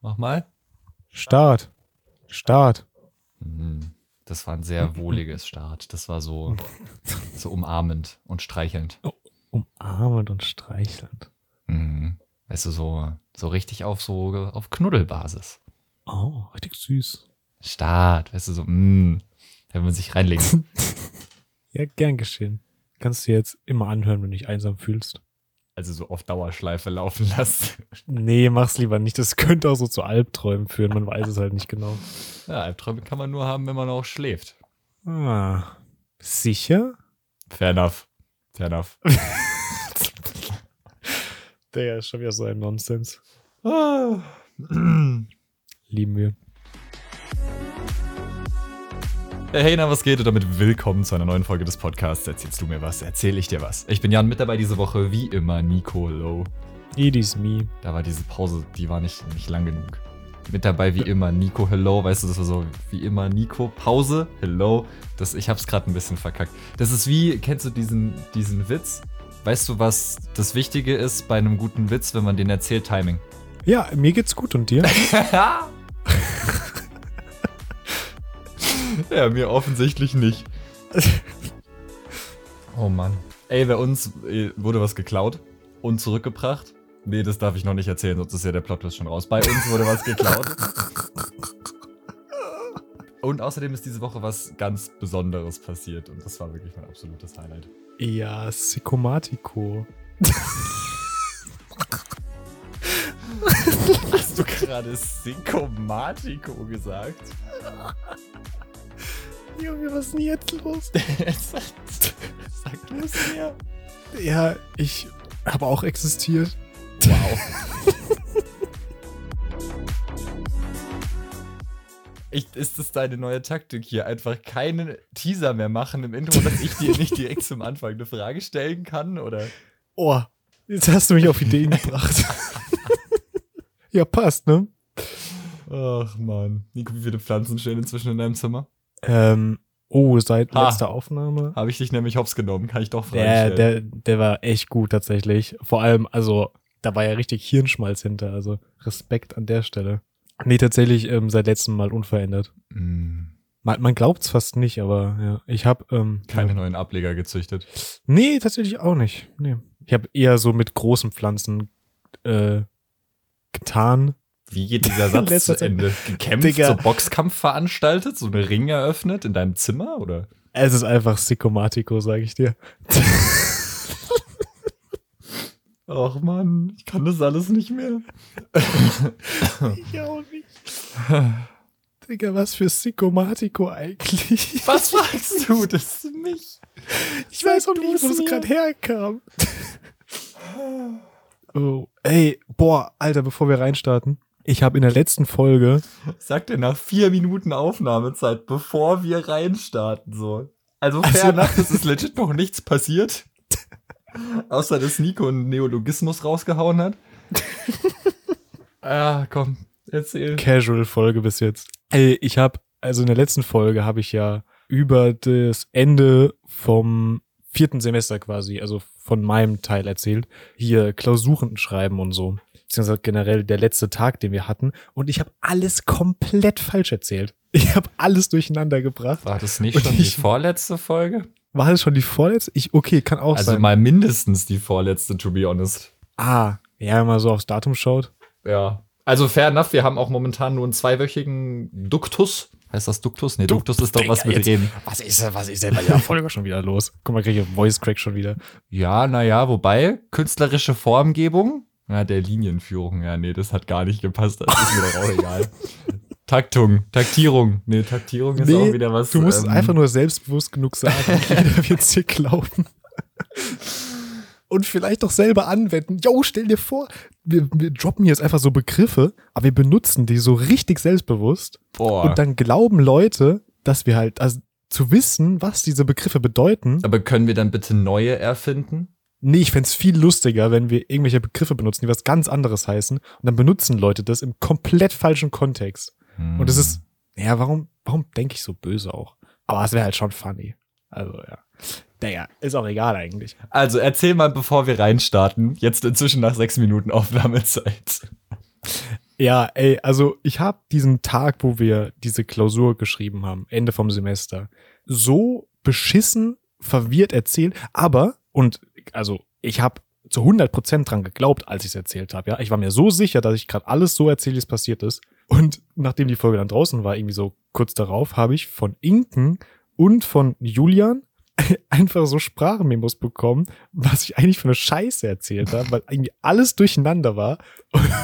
Mach mal. Start. Start. Mhm. Das war ein sehr wohliges Start. Das war so, so umarmend und streichelnd. Umarmend und streichelnd. Mhm. Weißt du, so, so richtig auf so auf Knuddelbasis. Oh, richtig süß. Start, weißt du, so, mh, wenn man sich reinlegt. ja, gern geschehen. Kannst du jetzt immer anhören, wenn du dich einsam fühlst. Also so auf Dauerschleife laufen lassen. Nee, mach's lieber nicht. Das könnte auch so zu Albträumen führen. Man weiß es halt nicht genau. Ja, Albträume kann man nur haben, wenn man auch schläft. Ah, sicher? Fair enough. Fair enough. Der ist schon wieder so ein Nonsens. Ah. Lieben wir. Hey, na, was geht? Und damit willkommen zu einer neuen Folge des Podcasts. Erzählst du mir was? Erzähl ich dir was? Ich bin Jan, mit dabei diese Woche, wie immer, Nico Low. It is me. Da war diese Pause, die war nicht, nicht lang genug. Mit dabei, wie immer, Nico Hello. Weißt du, das war so, wie immer, Nico Pause, Hello. Das, ich hab's gerade ein bisschen verkackt. Das ist wie, kennst du diesen, diesen Witz? Weißt du, was das Wichtige ist bei einem guten Witz, wenn man den erzählt? Timing. Ja, mir geht's gut und dir? ja, mir offensichtlich nicht. oh Mann. Ey, bei uns äh, wurde was geklaut und zurückgebracht. Nee, das darf ich noch nicht erzählen, sonst ist ja der Plot schon raus. Bei uns wurde was geklaut. Und außerdem ist diese Woche was ganz Besonderes passiert und das war wirklich mein absolutes Highlight. Ja, Psychomatiko. Hast du gerade Psychomatiko gesagt? Junge, was ist denn jetzt los? Sag du es mir. Ja, ich habe auch existiert. Wow. Ich, ist das deine neue Taktik hier? Einfach keinen Teaser mehr machen im Intro, dass ich dir nicht direkt zum Anfang eine Frage stellen kann? Oder? Oh, jetzt hast du mich auf Ideen gebracht. ja, passt, ne? Ach man. Nico, wie viele Pflanzen stehen inzwischen in deinem Zimmer? Ähm, oh, seit Ha. letzter Aufnahme. Habe ich dich nämlich hops genommen, kann ich doch Fragen Der, der, der war echt gut tatsächlich. Vor allem, also, da war ja richtig Hirnschmalz hinter. Also Respekt an der Stelle. Nee, tatsächlich ähm, seit letztem Mal unverändert. Mm, Man, man glaubt's fast nicht, aber ja, ich habe ähm, keine ja. neuen Ableger gezüchtet. Nee, tatsächlich auch nicht. Nee. Ich habe eher so mit großen Pflanzen äh, getan. Wie geht dieser Satz zu Ende? Gekämpft, Digga. so Boxkampf veranstaltet, so eine Ring eröffnet in deinem Zimmer, oder? Es ist einfach Psychomatiko, sage ich dir. Ach man, ich kann das alles nicht mehr. Ich auch nicht. Digga, was für Psychomatiko eigentlich? Was fragst du das mich? Ich weiß auch nicht, es wo mir. gerade herkam. oh, ey, boah, Alter, bevor wir reinstarten. Ich habe in der letzten Folge, Sag dir nach vier Minuten Aufnahmezeit, bevor wir reinstarten, so. Also Also- fair enough, es ist legit noch nichts passiert. Außer, dass Nico einen Neologismus rausgehauen hat. ah, komm, erzähl. Casual-Folge bis jetzt. Ey, ich habe, also in der letzten Folge habe ich ja über das Ende vom vierten Semester quasi, also von meinem Teil erzählt, hier Klausuren schreiben und so. Beziehungsweise generell der letzte Tag, den wir hatten. Und ich habe alles komplett falsch erzählt. Ich habe alles durcheinander gebracht. War das nicht schon die ich- vorletzte Folge? War das schon die vorletzte? Ich, okay, kann auch Also sein. mal mindestens die vorletzte, to be honest. ah, ja, wenn man so aufs Datum schaut. Ja. Also fair enough, wir haben auch momentan nur einen zweiwöchigen Duktus. Heißt das Duktus? Nee, Duktus ist doch was mit jetzt- Reden. Was ist, denn- was ist denn bei der Folge schon wieder los? Guck mal, kriege ich Voice Crack schon wieder. Ja, naja, wobei, künstlerische Formgebung, ja, der Linienführung, ja, nee, das hat gar nicht gepasst, das ist mir doch auch egal. Taktung, Taktierung, nee, Taktierung ist Nee, auch wieder was. Du musst ähm, einfach nur selbstbewusst genug sagen. Jeder wird's dir glauben. Und vielleicht doch selber anwenden. Yo, stell dir vor, wir, wir droppen jetzt einfach so Begriffe, aber wir benutzen die so richtig selbstbewusst. Boah. Und dann glauben Leute, dass wir halt, also zu wissen, was diese Begriffe bedeuten. Aber können wir dann bitte neue erfinden? Nee, ich fänd's viel lustiger, wenn wir irgendwelche Begriffe benutzen, die was ganz anderes heißen. Und dann benutzen Leute das im komplett falschen Kontext. Und es Hm. ist, ja, warum, warum denke ich so böse auch? Aber es wäre halt schon funny. Also, ja. Naja, ist auch egal eigentlich. Also erzähl mal, bevor wir reinstarten, jetzt inzwischen nach sechs Minuten Aufnahmezeit. Ja, ey, also ich habe diesen Tag, wo wir diese Klausur geschrieben haben, Ende vom Semester, so beschissen, verwirrt erzählt, aber, und also ich habe zu 100% dran geglaubt, als ich es erzählt habe. Ja, ich war mir so sicher, dass ich gerade alles so erzähle, wie es passiert ist. Und nachdem die Folge dann draußen war, irgendwie so kurz darauf, habe ich von Inken und von Julian einfach so Sprachmemos bekommen, was ich eigentlich für eine Scheiße erzählt habe, weil irgendwie alles durcheinander war.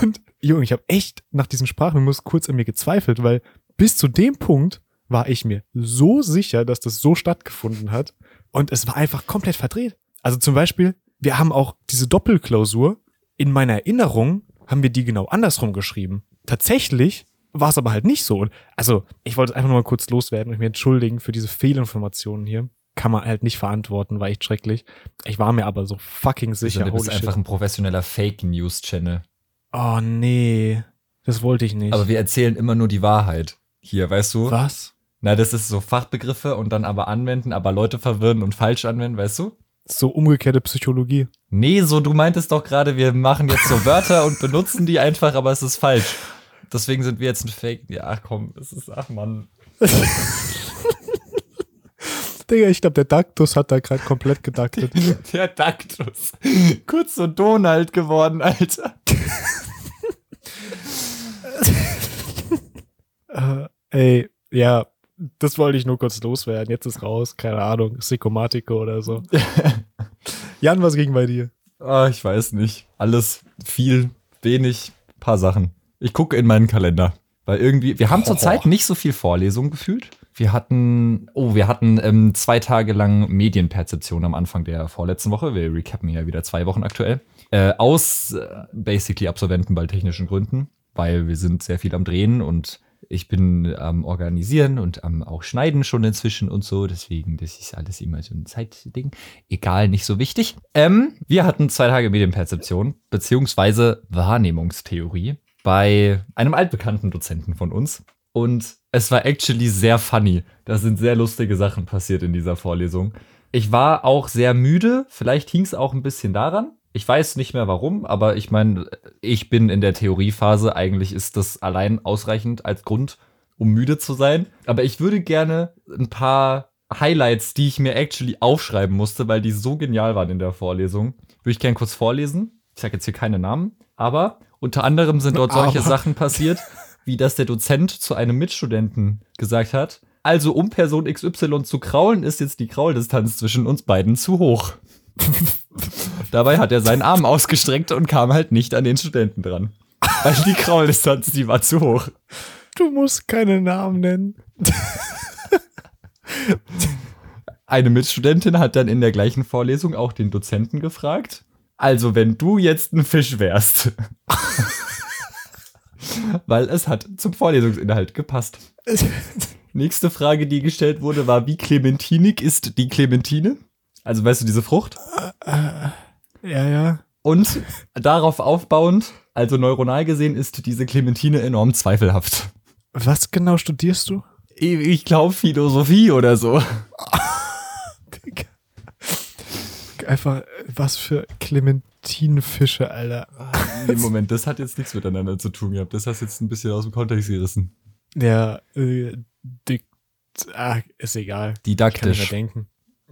Und Junge, ich habe echt nach diesen Sprachmemos kurz an mir gezweifelt, weil bis zu dem Punkt war ich mir so sicher, dass das so stattgefunden hat. Und es war einfach komplett verdreht. Also zum Beispiel, wir haben auch diese Doppelklausur. In meiner Erinnerung haben wir die genau andersrum geschrieben. Tatsächlich war es aber halt nicht so. Also, ich wollte es einfach nur mal kurz loswerden und mich entschuldigen für diese Fehlinformationen hier. Kann man halt nicht verantworten, war echt schrecklich. Ich war mir aber so fucking sicher. Also, du bist einfach ein professioneller Fake-News-Channel. Oh nee, das wollte ich nicht. Aber wir erzählen immer nur die Wahrheit. Hier, weißt du? Was? Na, das ist so Fachbegriffe und dann aber anwenden, aber Leute verwirren und falsch anwenden, weißt du? So umgekehrte Psychologie. Nee, so, du meintest doch gerade, wir machen jetzt so Wörter und benutzen die einfach, aber es ist falsch. Deswegen sind wir jetzt ein Fake. Ja, komm, es ist, ach Mann. Digga, ich glaube, der Daktus hat da gerade komplett gedaktet. Der Daktus. Kurz so Donald geworden, Alter. äh, ey, ja, das wollte ich nur kurz loswerden. Jetzt ist raus, keine Ahnung, Psychomatiko oder so. Jan, was ging bei dir? Ah, ich weiß nicht. Alles, viel, wenig, paar Sachen. Ich gucke in meinen Kalender. Weil irgendwie, wir haben Oh. zurzeit nicht so viel Vorlesungen gefühlt. Wir hatten, oh, wir hatten ähm, zwei Tage lang Medienperzeption am Anfang der vorletzten Woche. Wir recappen ja wieder zwei Wochen aktuell. Äh, aus äh, basically Absolventen bei technischen Gründen, weil wir sind sehr viel am Drehen und ich bin am Organisieren und am auch Schneiden schon inzwischen und so. Deswegen, das ist alles immer so ein Zeitding. Egal, nicht so wichtig. Ähm, wir hatten zwei Tage Medienperzeption beziehungsweise Wahrnehmungstheorie bei einem altbekannten Dozenten von uns. Und es war actually sehr funny. Da sind sehr lustige Sachen passiert in dieser Vorlesung. Ich war auch sehr müde. Vielleicht hing es auch ein bisschen daran. Ich weiß nicht mehr warum, aber ich meine, ich bin in der Theoriephase. Eigentlich ist das allein ausreichend als Grund, um müde zu sein. Aber ich würde gerne ein paar Highlights, die ich mir actually aufschreiben musste, weil die so genial waren in der Vorlesung, würde ich gerne kurz vorlesen. Ich sage jetzt hier keine Namen, aber unter anderem sind dort solche Aber. Sachen passiert, wie dass der Dozent zu einem Mitstudenten gesagt hat, also um Person XY zu kraulen, ist jetzt die Krauldistanz zwischen uns beiden zu hoch. Dabei hat er seinen Arm ausgestreckt und kam halt nicht an den Studenten dran. Weil die Krauldistanz, die war zu hoch. Du musst keine Namen nennen. Eine Mitstudentin hat dann in der gleichen Vorlesung auch den Dozenten gefragt. Also, wenn du jetzt ein Fisch wärst. Weil es hat zum Vorlesungsinhalt gepasst. Nächste Frage, die gestellt wurde, war, wie clementinig ist die Clementine? Also, weißt du, diese Frucht? ja, ja. Und darauf aufbauend, also neuronal gesehen, ist diese Clementine enorm zweifelhaft. Was genau studierst du? Ich, ich glaube Philosophie oder so. Einfach, was für Clementinenfische, Alter. Nee, Moment, das hat jetzt nichts miteinander zu tun gehabt. Das hast du jetzt ein bisschen aus dem Kontext gerissen. Ja, äh, dick, ah, ist egal. Ich kann Didaktisch. denken.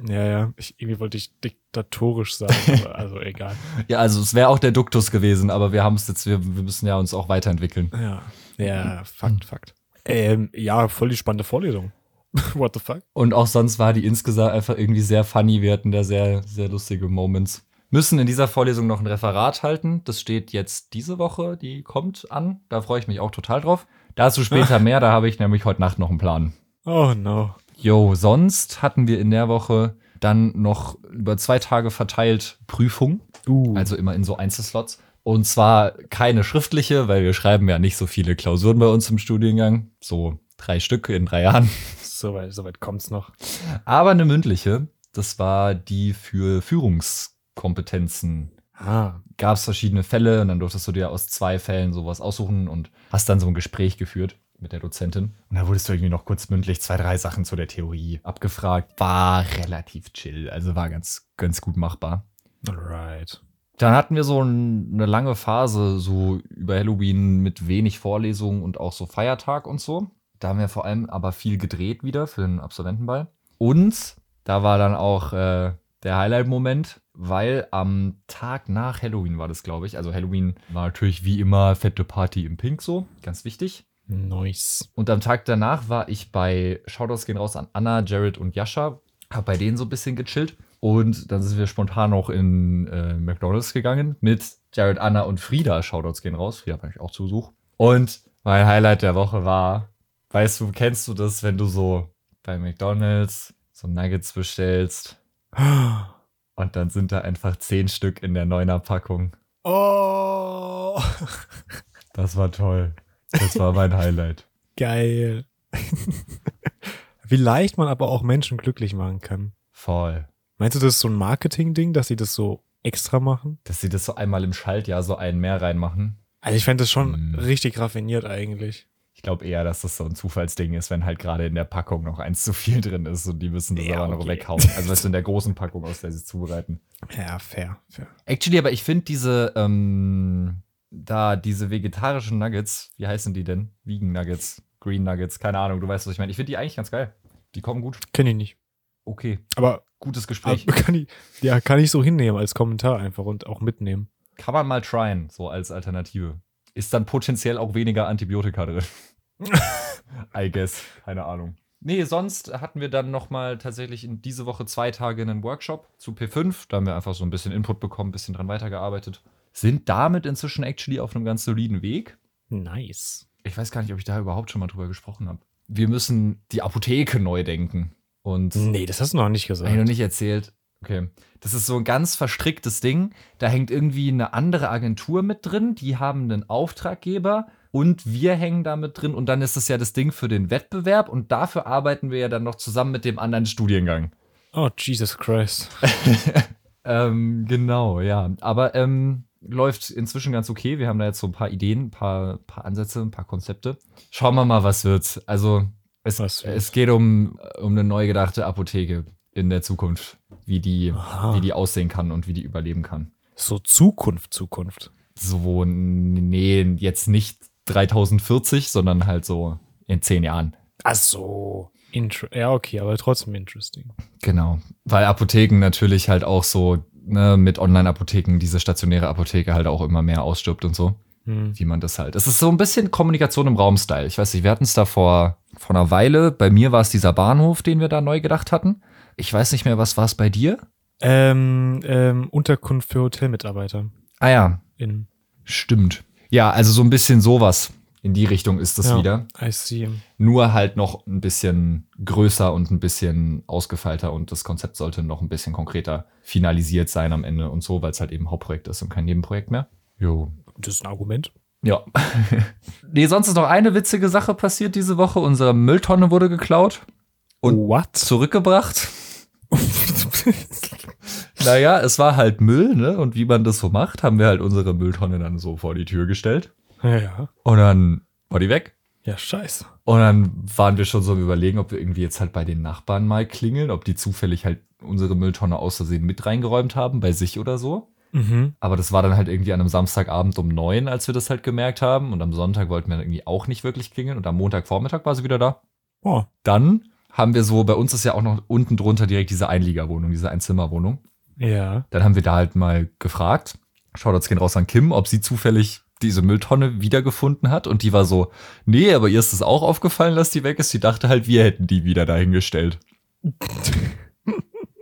Ja, ja. Ich, irgendwie wollte ich diktatorisch sagen, aber also egal. Ja, also es wäre auch der Duktus gewesen, aber wir haben es jetzt, wir, wir müssen ja uns auch weiterentwickeln. Ja. Ja, Fakt, Fakt. Ähm, ja, voll die spannende Vorlesung. What the fuck? Und auch sonst war die insgesamt einfach irgendwie sehr funny. Wir hatten da sehr, sehr lustige Moments. Müssen in dieser Vorlesung noch ein Referat halten. Das steht jetzt diese Woche, die kommt an. Da freue ich mich auch total drauf. Dazu später mehr, da habe ich nämlich heute Nacht noch einen Plan. Oh no. Jo, sonst hatten wir in der Woche dann noch über zwei Tage verteilt Prüfung. Uh. Also immer in so Einzelslots. Und zwar keine schriftliche, weil wir schreiben ja nicht so viele Klausuren bei uns im Studiengang. So drei Stück in drei Jahren. Soweit so weit kommt's noch. Aber eine mündliche. Das war die für Führungskompetenzen. Ah. Gab es verschiedene Fälle und dann durftest du dir aus zwei Fällen sowas aussuchen und hast dann so ein Gespräch geführt mit der Dozentin. Und da wurdest du irgendwie noch kurz mündlich zwei, drei Sachen zu der Theorie abgefragt. War relativ chill, also war ganz, ganz gut machbar. Alright. Dann hatten wir so ein, eine lange Phase, so über Halloween mit wenig Vorlesungen und auch so Feiertag und so. Da haben wir vor allem aber viel gedreht wieder für den Absolventenball. Und da war dann auch äh, der Highlight-Moment, weil am Tag nach Halloween war das, glaube ich. Also Halloween war natürlich wie immer fette Party im Pink so, ganz wichtig. Nice. Und am Tag danach war ich bei Shoutouts gehen raus an Anna, Jared und Jascha. Hab bei denen so ein bisschen gechillt. Und dann sind wir spontan noch in äh, McDonalds gegangen mit Jared, Anna und Frieda. Shoutouts gehen raus. Frieda war ich auch zu Besuch. Und mein Highlight der Woche war, weißt du, kennst du das, wenn du so bei McDonalds so Nuggets bestellst und dann sind da einfach zehn Stück in der neuner Packung. Oh. Das war toll. Das war mein Highlight. Geil. Wie leicht man aber auch Menschen glücklich machen kann. Voll. Meinst du, das ist so ein Marketing-Ding, dass sie das so extra machen? Dass sie das so einmal im Schaltjahr so einen mehr reinmachen. Also ich fände das schon Mm. richtig raffiniert eigentlich. Ich glaube eher, dass das so ein Zufallsding ist, wenn halt gerade in der Packung noch eins zu viel drin ist und die müssen das Ja, aber noch okay. weghauen. Also weißt du, in der großen Packung, aus der sie es zubereiten. Ja, fair, fair. Actually, aber ich finde diese, ähm, da diese vegetarischen Nuggets, wie heißen die denn? Vegan Nuggets, Green Nuggets, keine Ahnung, du weißt, was ich meine. Ich finde die eigentlich ganz geil. Die kommen gut. Kenn ich nicht. Okay, Aber, gutes aber Gespräch. kann ich, ja, kann ich so hinnehmen als Kommentar einfach und auch mitnehmen. Kann man mal tryen, so als Alternative. Ist dann potenziell auch weniger Antibiotika drin. I guess. Keine Ahnung. Nee, sonst hatten wir dann noch mal tatsächlich in diese Woche zwei Tage einen Workshop zu P5. Da haben wir einfach so ein bisschen Input bekommen, ein bisschen dran weitergearbeitet. Sind damit inzwischen actually auf einem ganz soliden Weg. Nice. Ich weiß gar nicht, ob ich da überhaupt schon mal drüber gesprochen habe. Wir müssen die Apotheke neu denken. Und Nee, das hast du noch nicht gesagt. habe ich noch nicht erzählt. Okay. Das ist so ein ganz verstricktes Ding. Da hängt irgendwie eine andere Agentur mit drin. Die haben einen Auftraggeber und wir hängen da mit drin. Und dann ist es ja das Ding für den Wettbewerb. Und dafür arbeiten wir ja dann noch zusammen mit dem anderen Studiengang. Oh, Jesus Christ. Ähm, genau, ja. Aber ähm, läuft inzwischen ganz okay. Wir haben da jetzt so ein paar Ideen, ein paar, paar Ansätze, ein paar Konzepte. Schauen wir mal, was wird. Also, es, Was wird? es geht um, um eine neu gedachte Apotheke in der Zukunft. Wie die, Aha. wie die aussehen kann und wie die überleben kann. So Zukunft, Zukunft. So, nee, jetzt nicht 3040, sondern halt so in zehn Jahren. Ach so. Intro ja, okay, aber trotzdem interesting. Genau. Weil Apotheken natürlich halt auch so, ne, mit Online-Apotheken, diese stationäre Apotheke halt auch immer mehr ausstirbt und so. Hm. wie man das halt. Es ist so ein bisschen Kommunikation im Raum-Style. Ich weiß nicht, wir hatten es da vor, vor einer Weile. Bei mir war es dieser Bahnhof, den wir da neu gedacht hatten. Ich weiß nicht mehr, was war es bei dir? Ähm, ähm, Unterkunft für Hotelmitarbeiter. Ah ja, In, stimmt. Ja, also so ein bisschen sowas. In die Richtung ist das Ja. wieder. I see. Nur halt noch ein bisschen größer und ein bisschen ausgefeilter und das Konzept sollte noch ein bisschen konkreter finalisiert sein am Ende und so, weil es halt eben Hauptprojekt ist und kein Nebenprojekt mehr. Jo, Das ist ein Argument. Ja. nee, sonst ist noch eine witzige Sache passiert diese Woche. Unsere Mülltonne wurde geklaut Und- What? zurückgebracht. naja, es war halt Müll, ne? Und wie man das so macht, haben wir halt unsere Mülltonne dann so vor die Tür gestellt. Ja. Und dann war die weg. Ja, scheiße. Und dann waren wir schon so am überlegen, ob wir irgendwie jetzt halt bei den Nachbarn mal klingeln, ob die zufällig halt unsere Mülltonne aus Versehen mit reingeräumt haben, bei sich oder so. Mhm. Aber das war dann halt irgendwie an einem Samstagabend um neun, als wir das halt gemerkt haben. Und am Sonntag wollten wir dann irgendwie auch nicht wirklich klingeln. Und am Montagvormittag war sie wieder da. Oh. Dann haben wir so, bei uns ist ja auch noch unten drunter direkt diese Einliegerwohnung, diese Einzimmerwohnung. Ja. Dann haben wir da halt mal gefragt, Shoutouts gehen raus an Kim, ob sie zufällig diese Mülltonne wiedergefunden hat. Und die war so, nee, aber ihr ist es auch aufgefallen, dass die weg ist. Sie dachte halt, wir hätten die wieder dahingestellt.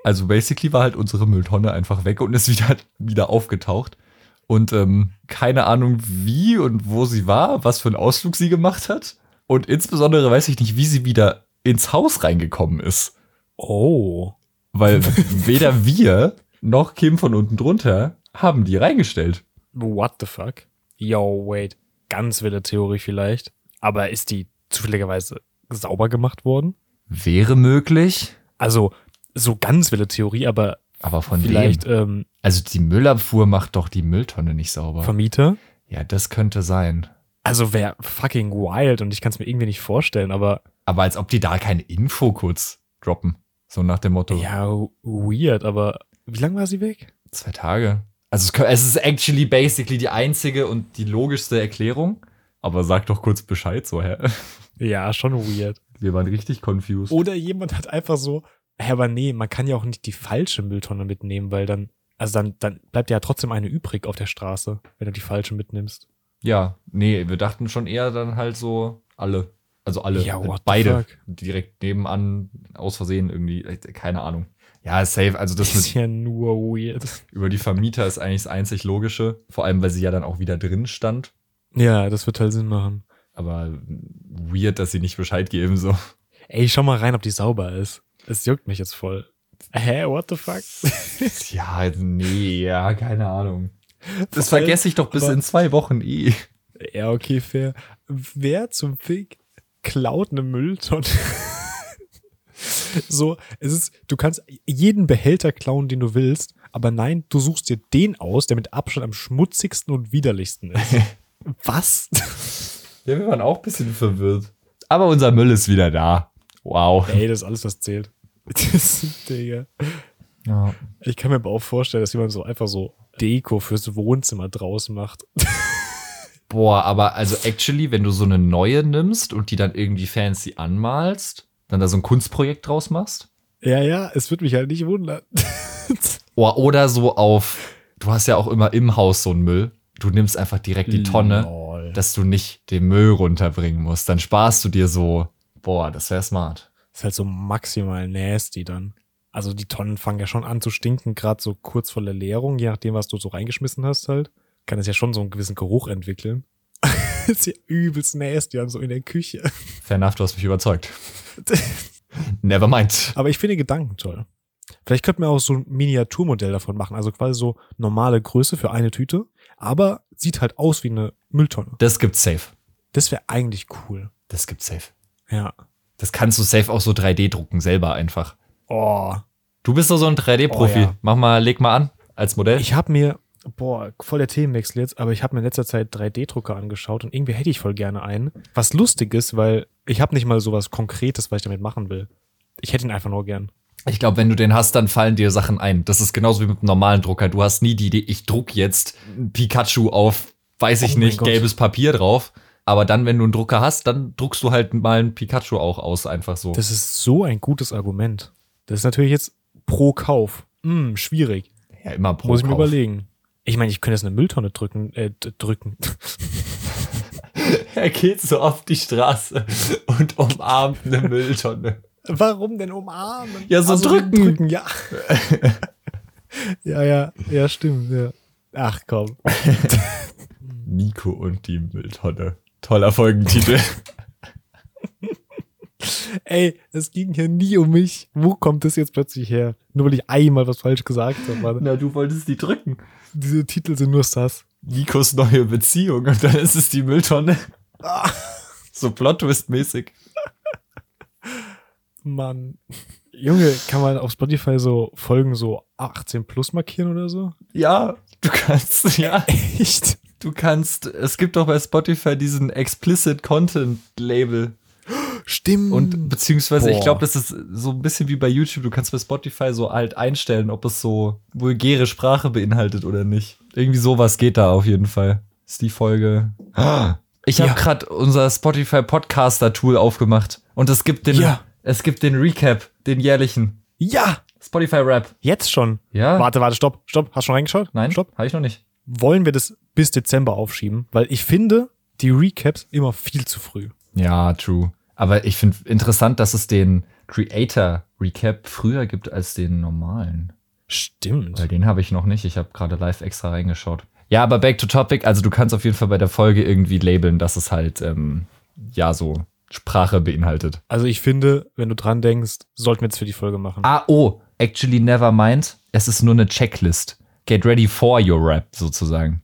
Also basically war halt unsere Mülltonne einfach weg und ist wieder, wieder aufgetaucht. Und ähm, keine Ahnung wie und wo sie war, was für einen Ausflug sie gemacht hat. Und insbesondere weiß ich nicht, wie sie wieder ins Haus reingekommen ist. Oh. Weil weder wir noch Kim von unten drunter haben die reingestellt. What the fuck? Yo, wait. Ganz wilde Theorie vielleicht. Aber ist die zufälligerweise sauber gemacht worden? Wäre möglich, Also, so ganz wilde Theorie, aber aber von vielleicht ähm, Also die Müllabfuhr macht doch die Mülltonne nicht sauber. Vermieter. ja, das könnte sein. Also wäre fucking wild und ich kann es mir irgendwie nicht vorstellen, aber Aber als ob die da keine Info kurz droppen. So nach dem Motto, ja, weird, aber wie lange war sie weg? zwei Tage. Also es, ist actually basically die einzige und die logischste Erklärung. Aber sag doch kurz Bescheid, so, hä? Ja, schon weird. Wir waren richtig confused. Oder jemand hat einfach so, hä, aber nee, man kann ja auch nicht die falsche Mülltonne mitnehmen, weil dann, also dann, dann bleibt ja trotzdem eine übrig auf der Straße, wenn du die falsche mitnimmst. Ja, nee, wir dachten schon eher dann halt so alle. Also alle. Ja, beide. Direkt nebenan, aus Versehen irgendwie. Keine Ahnung. Ja, safe. Also das ist mit ja nur weird. über die Vermieter ist eigentlich das einzig Logische. Vor allem, weil sie ja dann auch wieder drin stand. Ja, das wird halt Sinn machen. Aber weird, dass sie nicht Bescheid geben, so. Ey, schau mal rein, ob die sauber ist. Es juckt mich jetzt voll. Hä, what the fuck? Ja, nee, ja, keine Ahnung. Das Vor vergesse ich doch bis in zwei Wochen eh. ja, okay, fair. Wer zum Fick klaut eine Mülltonne? So, es ist, du kannst jeden Behälter klauen, den du willst, aber nein, du suchst dir den aus, der mit Abstand am schmutzigsten und widerlichsten ist. Was? Ja, wir waren auch ein bisschen verwirrt. Aber unser Müll ist wieder da. Wow. Ey, das ist alles, was zählt. Das, Digga. Ja. Ich kann mir aber auch vorstellen, dass jemand so einfach so Deko fürs Wohnzimmer draus macht. Boah, aber also actually, wenn du so eine neue nimmst und die dann irgendwie fancy anmalst, dann da so ein Kunstprojekt draus machst. Ja, ja, es wird mich halt nicht wundern. Oh, oder so auf, du hast ja auch immer im Haus so einen Müll. Du nimmst einfach direkt die Tonne, Lol. dass du nicht den Müll runterbringen musst. Dann sparst du dir so, boah, das wäre smart. ist halt so maximal nasty dann. Also die Tonnen fangen ja schon an zu stinken, gerade so kurz vor der Leerung, je nachdem, was du so reingeschmissen hast halt. Kann es ja schon so einen gewissen Geruch entwickeln. ist ja übelst nasty dann so in der Küche. Fair enough, du hast mich überzeugt. Never mind. Aber ich finde den Gedanken toll. Vielleicht könnten wir auch so ein Miniaturmodell davon machen, also quasi so normale Größe für eine Tüte, aber sieht halt aus wie eine Mülltonne. Das gibt's safe. Das wäre eigentlich cool. Das gibt's safe. Ja. Das kannst du safe auch so 3D drucken, selber einfach. Oh, Du bist doch so ein 3D-Profi. Oh, ja. Mach mal, leg mal an als Modell. Ich habe mir, boah, voll der Themenwechsel jetzt, aber ich habe mir in letzter Zeit 3D-Drucker angeschaut und irgendwie hätte ich voll gerne einen. Was lustig ist, weil ich habe nicht mal sowas Konkretes, was ich damit machen will. Ich hätte ihn einfach nur gern. Ich glaube, wenn du den hast, dann fallen dir Sachen ein. Das ist genauso wie mit einem normalen Drucker. Du hast nie die Idee, ich druck jetzt Pikachu auf, weiß ich Oh nicht, gelbes Papier drauf. Aber dann, wenn du einen Drucker hast, dann druckst du halt mal ein Pikachu auch aus, einfach so. Das ist so ein gutes Argument. Das ist natürlich jetzt pro Kauf. Hm, schwierig. ja, immer pro Muss ich mir Kauf. überlegen. Ich meine, ich könnte jetzt eine Mülltonne drücken, äh, drücken. Er geht so auf die Straße und umarmt eine Mülltonne. Warum denn umarmen? Ja, so drücken. drücken, ja. ja, ja, ja, stimmt, ja. Ach komm. Nico und die Mülltonne. Toller Folgentitel. Ey, es ging hier nie um mich. Wo kommt das jetzt plötzlich her? Nur weil ich einmal was falsch gesagt habe. Mann. Na, du wolltest die drücken. Diese Titel sind nur sass. Nikos neue Beziehung und dann ist es die Mülltonne. So Plot-Twist-mäßig. Mann. Junge, kann man auf Spotify so Folgen so 18 plus markieren oder so? Ja, du kannst, ja. Echt? Du kannst, es gibt doch bei Spotify diesen Explicit Content Label. Stimmt. Und beziehungsweise, ich Boah. glaube, das ist so ein bisschen wie bei YouTube. Du kannst bei Spotify so halt einstellen, ob es so vulgäre Sprache beinhaltet oder nicht. Irgendwie sowas geht da auf jeden Fall. Ist die Folge. Ich habe Ja. gerade unser Spotify Podcaster Tool aufgemacht und es gibt den, Ja. es gibt den Recap, den jährlichen ja, Spotify Rap. jetzt schon. Ja. Warte, warte, stopp, stopp. Hast du schon reingeschaut? Nein, Stopp. habe ich noch nicht. Wollen wir das bis Dezember aufschieben? Weil ich finde die Recaps immer viel zu früh. Ja, true. Aber ich finde interessant, dass es den Creator Recap früher gibt als den normalen. Stimmt. Weil den habe ich noch nicht. Ich habe gerade live extra reingeschaut. Ja, aber back to topic. Also du kannst auf jeden Fall bei der Folge irgendwie labeln, dass es halt, ähm, ja, so Sprache beinhaltet. Also ich finde, wenn du dran denkst, sollten wir jetzt für die Folge machen. Ah, oh, actually never mind. Es ist nur eine Checklist. Get ready for your rap, sozusagen.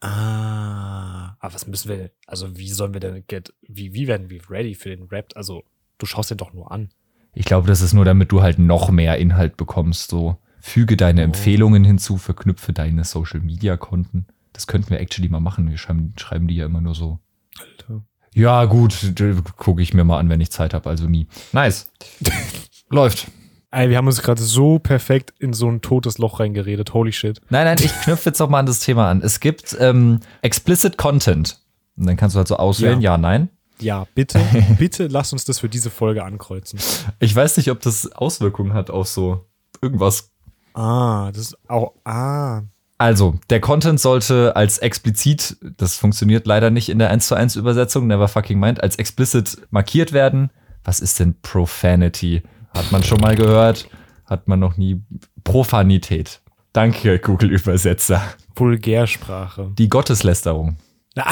Ah, aber was müssen wir, also wie sollen wir denn get, wie, wie werden wir ready für den Rap? Also, du schaust den doch nur an. Ich glaube, das ist nur, damit du halt noch mehr Inhalt bekommst. So, füge deine Empfehlungen hinzu, verknüpfe deine Social Media Konten. Das könnten wir actually mal machen. Wir schreiben, schreiben die ja immer nur so. Alter. Ja, gut, gucke ich mir mal an, wenn ich Zeit habe, also nie. Nice. Läuft. Ey, wir haben uns gerade so perfekt in so ein totes Loch reingeredet. Holy shit. Nein, nein, ich knüpfe jetzt noch mal an das Thema an. Es gibt ähm, explicit Content. Und dann kannst du halt so auswählen, ja, Ja. nein. Ja, bitte, bitte lass uns das für diese Folge ankreuzen. Ich weiß nicht, ob das Auswirkungen hat auf so irgendwas. Ah, das ist auch. Ah. Also, der Content sollte als explizit, das funktioniert leider nicht in der 1 zu 1 Übersetzung, never fucking mind, als explicit markiert werden. Was ist denn Profanity? Hat man schon mal gehört? Hat man noch nie. Profanität. Danke, Google-Übersetzer. Vulgärsprache. Die Gotteslästerung.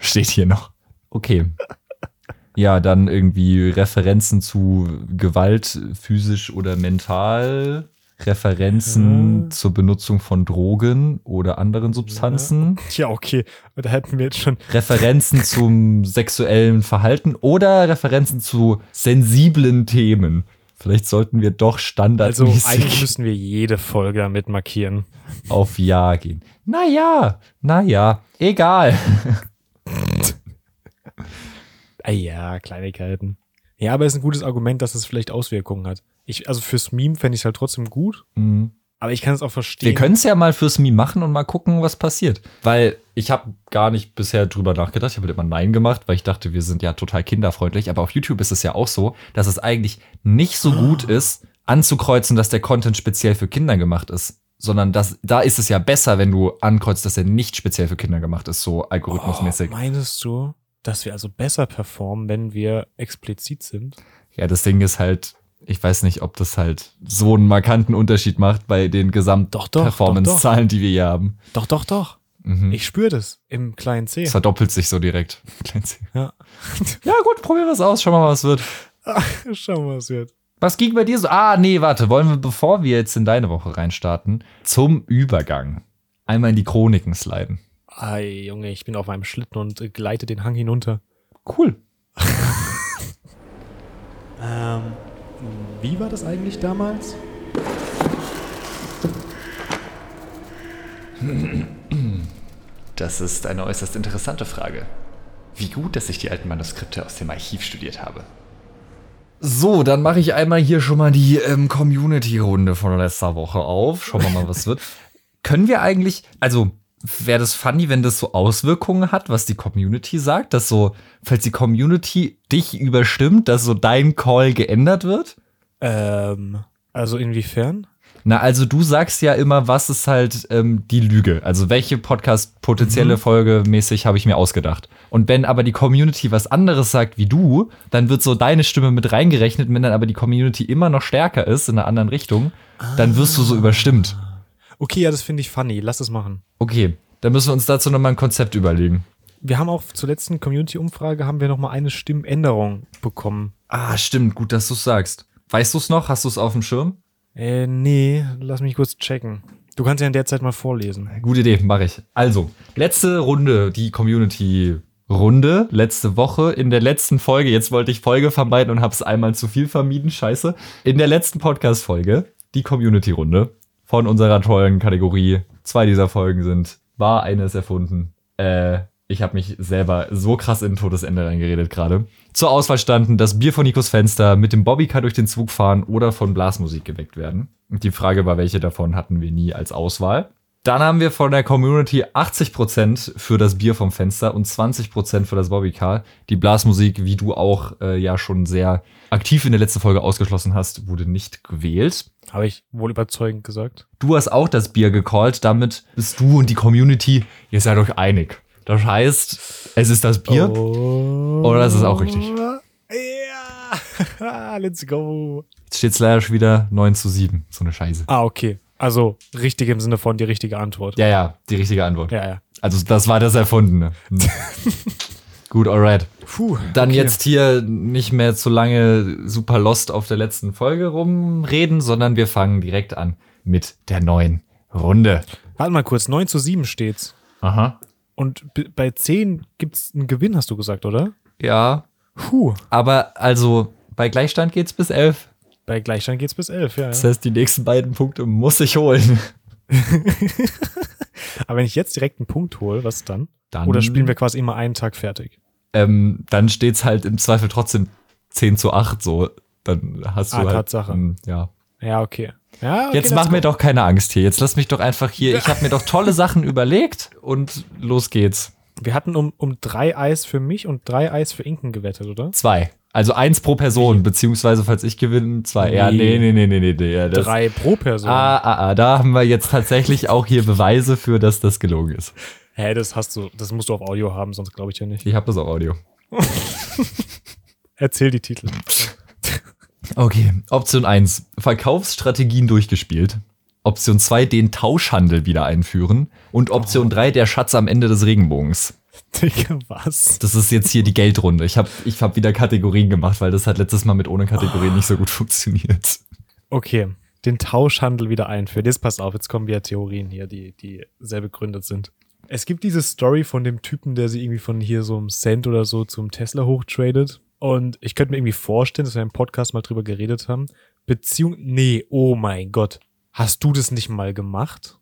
Steht hier noch. Okay. Ja, dann irgendwie Referenzen zu Gewalt, physisch oder mental. Referenzen Ja. zur Benutzung von Drogen oder anderen Substanzen. Ja, okay. Da hätten wir jetzt schon. Referenzen zum sexuellen Verhalten oder Referenzen zu sensiblen Themen. Vielleicht sollten wir doch Also standardmäßig eigentlich müssen wir jede Folge damit markieren. auf Ja gehen. Naja, naja, egal. Ah ja, Kleinigkeiten. Ja, aber es ist ein gutes Argument, dass es vielleicht Auswirkungen hat. Ich, also fürs Meme fände ich es halt trotzdem gut, Mhm. aber ich kann es auch verstehen. Wir können es ja mal fürs Meme machen und mal gucken, was passiert. Weil ich habe gar nicht bisher drüber nachgedacht. Ich habe immer Nein gemacht, weil ich dachte, wir sind ja total kinderfreundlich. Aber auf YouTube ist es ja auch so, dass es eigentlich nicht so gut ist, anzukreuzen, dass der Content speziell für Kinder gemacht ist. Sondern das, da ist es ja besser, wenn du ankreuzt, dass er nicht speziell für Kinder gemacht ist, so algorithmusmäßig. Oh, meinst du, dass wir also besser performen, wenn wir explizit sind? Ja, das Ding ist halt, ich weiß nicht, ob das halt so einen markanten Unterschied macht bei den Gesamt-Performance-Zahlen, die wir hier haben. Doch, doch, doch. Mhm. Ich spüre das im kleinen C. Es verdoppelt sich so direkt. Ja. Ja, gut, probieren wir es aus. Schauen wir mal, was wird. Schauen wir, was wird. Was ging bei dir so? Ah, nee, warte. Wollen wir, bevor wir jetzt in deine Woche reinstarten, zum Übergang einmal in die Chroniken sliden? Ei, Junge, ich bin auf einem Schlitten und äh, gleite den Hang hinunter. Cool. Ähm, wie war das eigentlich damals? Das ist eine äußerst interessante Frage. Wie gut, dass ich die alten Manuskripte aus dem Archiv studiert habe. So, dann mache ich einmal hier schon mal die ähm, Community-Runde von letzter Woche auf. Schauen wir mal, was wird. Können wir eigentlich, also wäre das funny, wenn das so Auswirkungen hat, was die Community sagt, dass so, falls die Community dich überstimmt, dass so dein Call geändert wird? Ähm, also inwiefern? Na, also du sagst ja immer, was ist halt ähm, die Lüge? Also welche Podcast potenzielle Folge mäßig habe ich mir ausgedacht? Und wenn aber die Community was anderes sagt wie du, dann wird so deine Stimme mit reingerechnet. Wenn dann aber die Community immer noch stärker ist in einer anderen Richtung, dann wirst du so überstimmt. Okay, ja, das finde ich funny. Lass es machen. Okay, dann müssen wir uns dazu nochmal ein Konzept überlegen. Wir haben auch zur letzten Community-Umfrage haben wir noch mal eine Stimmänderung bekommen. Ah, stimmt, gut, dass du es sagst. Weißt du es noch? Hast du es auf dem Schirm? Äh, nee, lass mich kurz checken. Du kannst ja in der Zeit mal vorlesen. Gute Idee, mache ich. Also, letzte Runde, die Community-Runde, letzte Woche. In der letzten Folge, jetzt wollte ich Folge vermeiden und habe es einmal zu viel vermieden, scheiße. In der letzten Podcast-Folge, die Community-Runde von unserer tollen Kategorie. Zwei dieser Folgen sind, war eines erfunden. Äh, ich habe mich selber so krass in Todesende reingeredet gerade. Zur Auswahl standen das Bier von Nikos Fenster, mit dem Bobbycar durch den Zug fahren oder von Blasmusik geweckt werden. Die Frage war, welche davon hatten wir nie als Auswahl. Dann haben wir von der Community 80% für das Bier vom Fenster und 20% für das Bobbycar. Die Blasmusik, wie du auch äh, ja schon sehr aktiv in der letzten Folge ausgeschlossen hast, wurde nicht gewählt. Habe ich wohl überzeugend gesagt? Du hast auch das Bier gecallt, damit bist du und die Community, ihr seid euch einig. Das heißt, es ist das Bier. Oh. Oder ist es auch richtig? Ja, let's go. Jetzt steht es leider schon wieder 9 zu 7. So eine Scheiße. Ah, okay. Also richtig im Sinne von die richtige Antwort. Ja, ja, die richtige Antwort. ja. ja. Also das war das Erfundene. Gut, alright. Puh, Dann okay. jetzt hier nicht mehr zu lange super lost auf der letzten Folge rumreden, sondern wir fangen direkt an mit der neuen Runde. Warte mal kurz, 9 zu 7 steht's. Aha. Und bei 10 gibt's einen Gewinn, hast du gesagt, oder? Ja, Puh. aber also bei Gleichstand geht's bis 11. Bei Gleichstand geht's bis 11, ja. Das heißt, die nächsten beiden Punkte muss ich holen. Aber wenn ich jetzt direkt einen Punkt hole, was dann? Dann, Oder spielen wir quasi immer einen Tag fertig? Ähm, dann steht's halt im Zweifel trotzdem 10 zu 8 so. dann hast du Ah, halt. Tatsache. ähm, ja. Ja, okay. Ja, okay Jetzt mach mir doch keine Angst hier. Jetzt lass mich doch einfach hier. Ich habe mir doch tolle Sachen überlegt und los geht's. Wir hatten um, um drei Eis für mich und drei Eis für Inken gewettet, oder? Zwei. Also eins pro Person, beziehungsweise falls ich gewinne, zwei. Ja, nee, nee, nee, nee, nee. nee ja, das, drei pro Person. Ah, ah, ah, da haben wir jetzt tatsächlich auch hier Beweise für, dass das gelogen ist. Hä, das hast du, das musst du auf Audio haben, sonst glaube ich ja nicht. Ich habe das auf Audio. Erzähl die Titel. Okay, Option 1, Verkaufsstrategien durchgespielt. Option 2, den Tauschhandel wieder einführen. Und Option 3, der Schatz am Ende des Regenbogens. Digga, was? Das ist jetzt hier die Geldrunde. Ich habe ich hab wieder Kategorien gemacht, weil das hat letztes Mal mit ohne Kategorien nicht so gut funktioniert. Okay, den Tauschhandel wieder einführen. Jetzt pass auf, jetzt kommen wieder Theorien hier, die, die sehr begründet sind. Es gibt diese Story von dem Typen, der sie irgendwie von hier so einem Cent oder so zum Tesla hochtradet. Und ich könnte mir irgendwie vorstellen, dass wir im Podcast mal drüber geredet haben. Beziehung, nee, oh mein Gott. Hast du das nicht mal gemacht?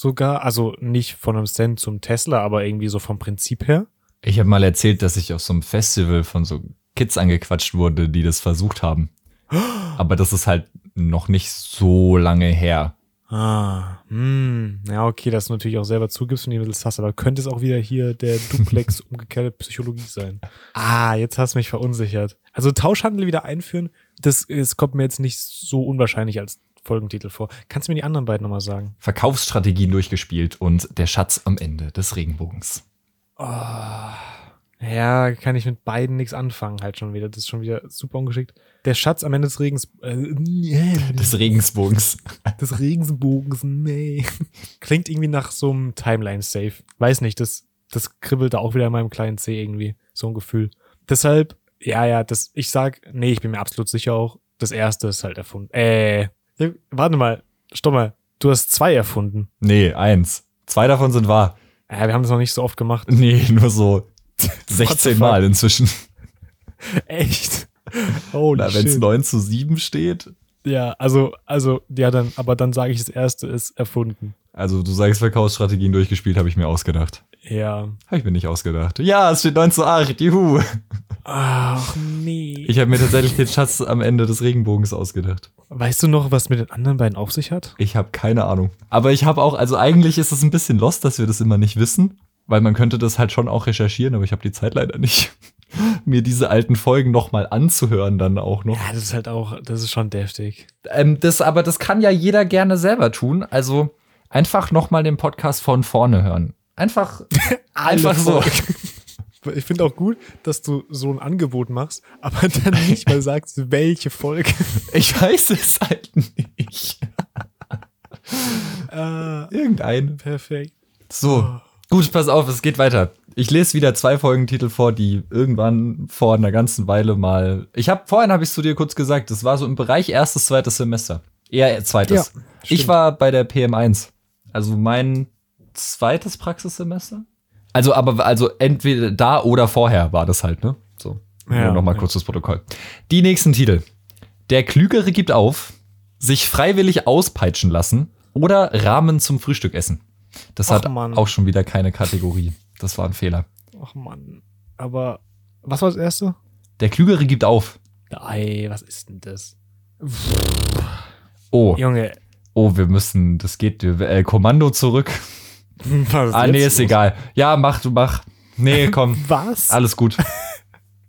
Sogar, also nicht von einem Cent zum Tesla, aber irgendwie so vom Prinzip her? Ich habe mal erzählt, dass ich auf so einem Festival von so Kids angequatscht wurde, die das versucht haben. Aber das ist halt noch nicht so lange her. Ah, hm. Ja, okay, dass du natürlich auch selber zugibst und die Mittels hast, aber könnte es auch wieder hier der Duplex umgekehrte Psychologie sein? Ah, jetzt hast du mich verunsichert. Also Tauschhandel wieder einführen, das, das kommt mir jetzt nicht so unwahrscheinlich als Folgentitel vor. Kannst du mir die anderen beiden nochmal sagen? Verkaufsstrategien durchgespielt und der Schatz am Ende des Regenbogens. Ja, kann ich mit beiden nichts anfangen halt schon wieder. Das ist schon wieder super ungeschickt. Der Schatz am Ende des Regens, äh, Des Regensbogens. des Regensbogens, nee. Klingt irgendwie nach so einem Timeline-Safe. Weiß nicht, das, das kribbelt da auch wieder in meinem kleinen C irgendwie. So ein Gefühl. Deshalb, ja, ja, das, ich sag, nee, ich bin mir absolut sicher auch, das erste ist halt erfunden. Äh, warte mal, stopp mal. Du hast zwei erfunden. Nee, eins. Zwei davon sind wahr. Ja, wir haben das noch nicht so oft gemacht. Nee, nur so What the 16 fuck? Mal inzwischen. Echt? Holy Wenn es shit. 9 zu 7 steht. Ja, also, also, ja, dann, aber dann sage ich, das erste ist erfunden. Also du sagst Verkaufsstrategien durchgespielt, habe ich mir ausgedacht. Ja. Habe ich mir nicht ausgedacht. Ja, es steht 9 zu 8. Juhu. Ach, nee. Ich habe mir tatsächlich den Schatz am Ende des Regenbogens ausgedacht. weißt du noch, was mit den anderen beiden auf sich hat? Ich habe keine Ahnung. Aber ich habe auch, also eigentlich ist es ein bisschen lost, dass wir das immer nicht wissen, weil man könnte das halt schon auch recherchieren, aber ich habe die Zeit leider nicht, mir diese alten Folgen noch mal anzuhören dann auch noch. Ja, das ist halt auch, das ist schon deftig. Ähm, das, aber das kann ja jeder gerne selber tun. Also einfach noch mal den Podcast von vorne hören. Einfach, einfach so. Ich finde auch gut, dass du so ein Angebot machst, aber dann nicht mal sagst, welche Folge. Ich weiß es halt nicht. Ah, Irgendein. perfekt. So, gut, pass auf, es geht weiter. Ich lese wieder zwei Folgentitel vor, die irgendwann vor einer ganzen Weile mal. Ich habe vorhin habe ich zu dir kurz gesagt, das war so im Bereich erstes, zweites Semester. Eher zweites. Ja, ich war bei der PM1. Also mein zweites Praxissemester. Also aber also entweder da oder vorher war das halt, ne? So. Ja, Nur noch mal ja. kurz das Protokoll. Die nächsten Titel. Der Klügere gibt auf, sich freiwillig auspeitschen lassen oder Rahmen zum Frühstück essen. Das Ach, hat Mann. auch schon wieder keine Kategorie. Das war ein Fehler. Ach Mann. Aber was war das erste? Der Klügere gibt auf. Ei, was ist denn das? Oh, Junge. oh, wir müssen, das geht, äh, Kommando zurück. Was Ah, nee, ist los? egal. Ja, mach, du mach. Nee, komm, Was? alles gut.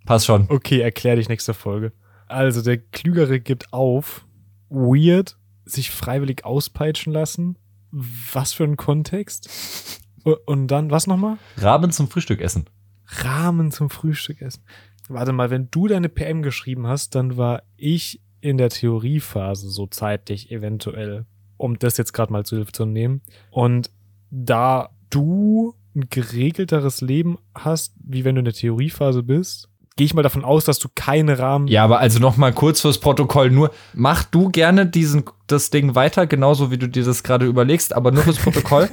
Passt schon. Okay, erklär dich nächste Folge. Also, der Klügere gibt auf. Weird. Sich freiwillig auspeitschen lassen. Was für ein Kontext? Und dann, was nochmal? Rahmen zum Frühstück essen. Rahmen zum Frühstück essen. Warte mal, wenn du deine PM geschrieben hast, dann war ich in der Theoriephase so zeitlich eventuell, um das jetzt gerade mal zu Hilfe zu nehmen. Und da du ein geregelteres Leben hast, wie wenn du in der Theoriephase bist, gehe ich mal davon aus, dass du keine Rahmen. Ja, aber also noch mal kurz fürs Protokoll. Nur mach du gerne diesen das Ding weiter, genauso wie du dir das gerade überlegst, aber nur fürs Protokoll.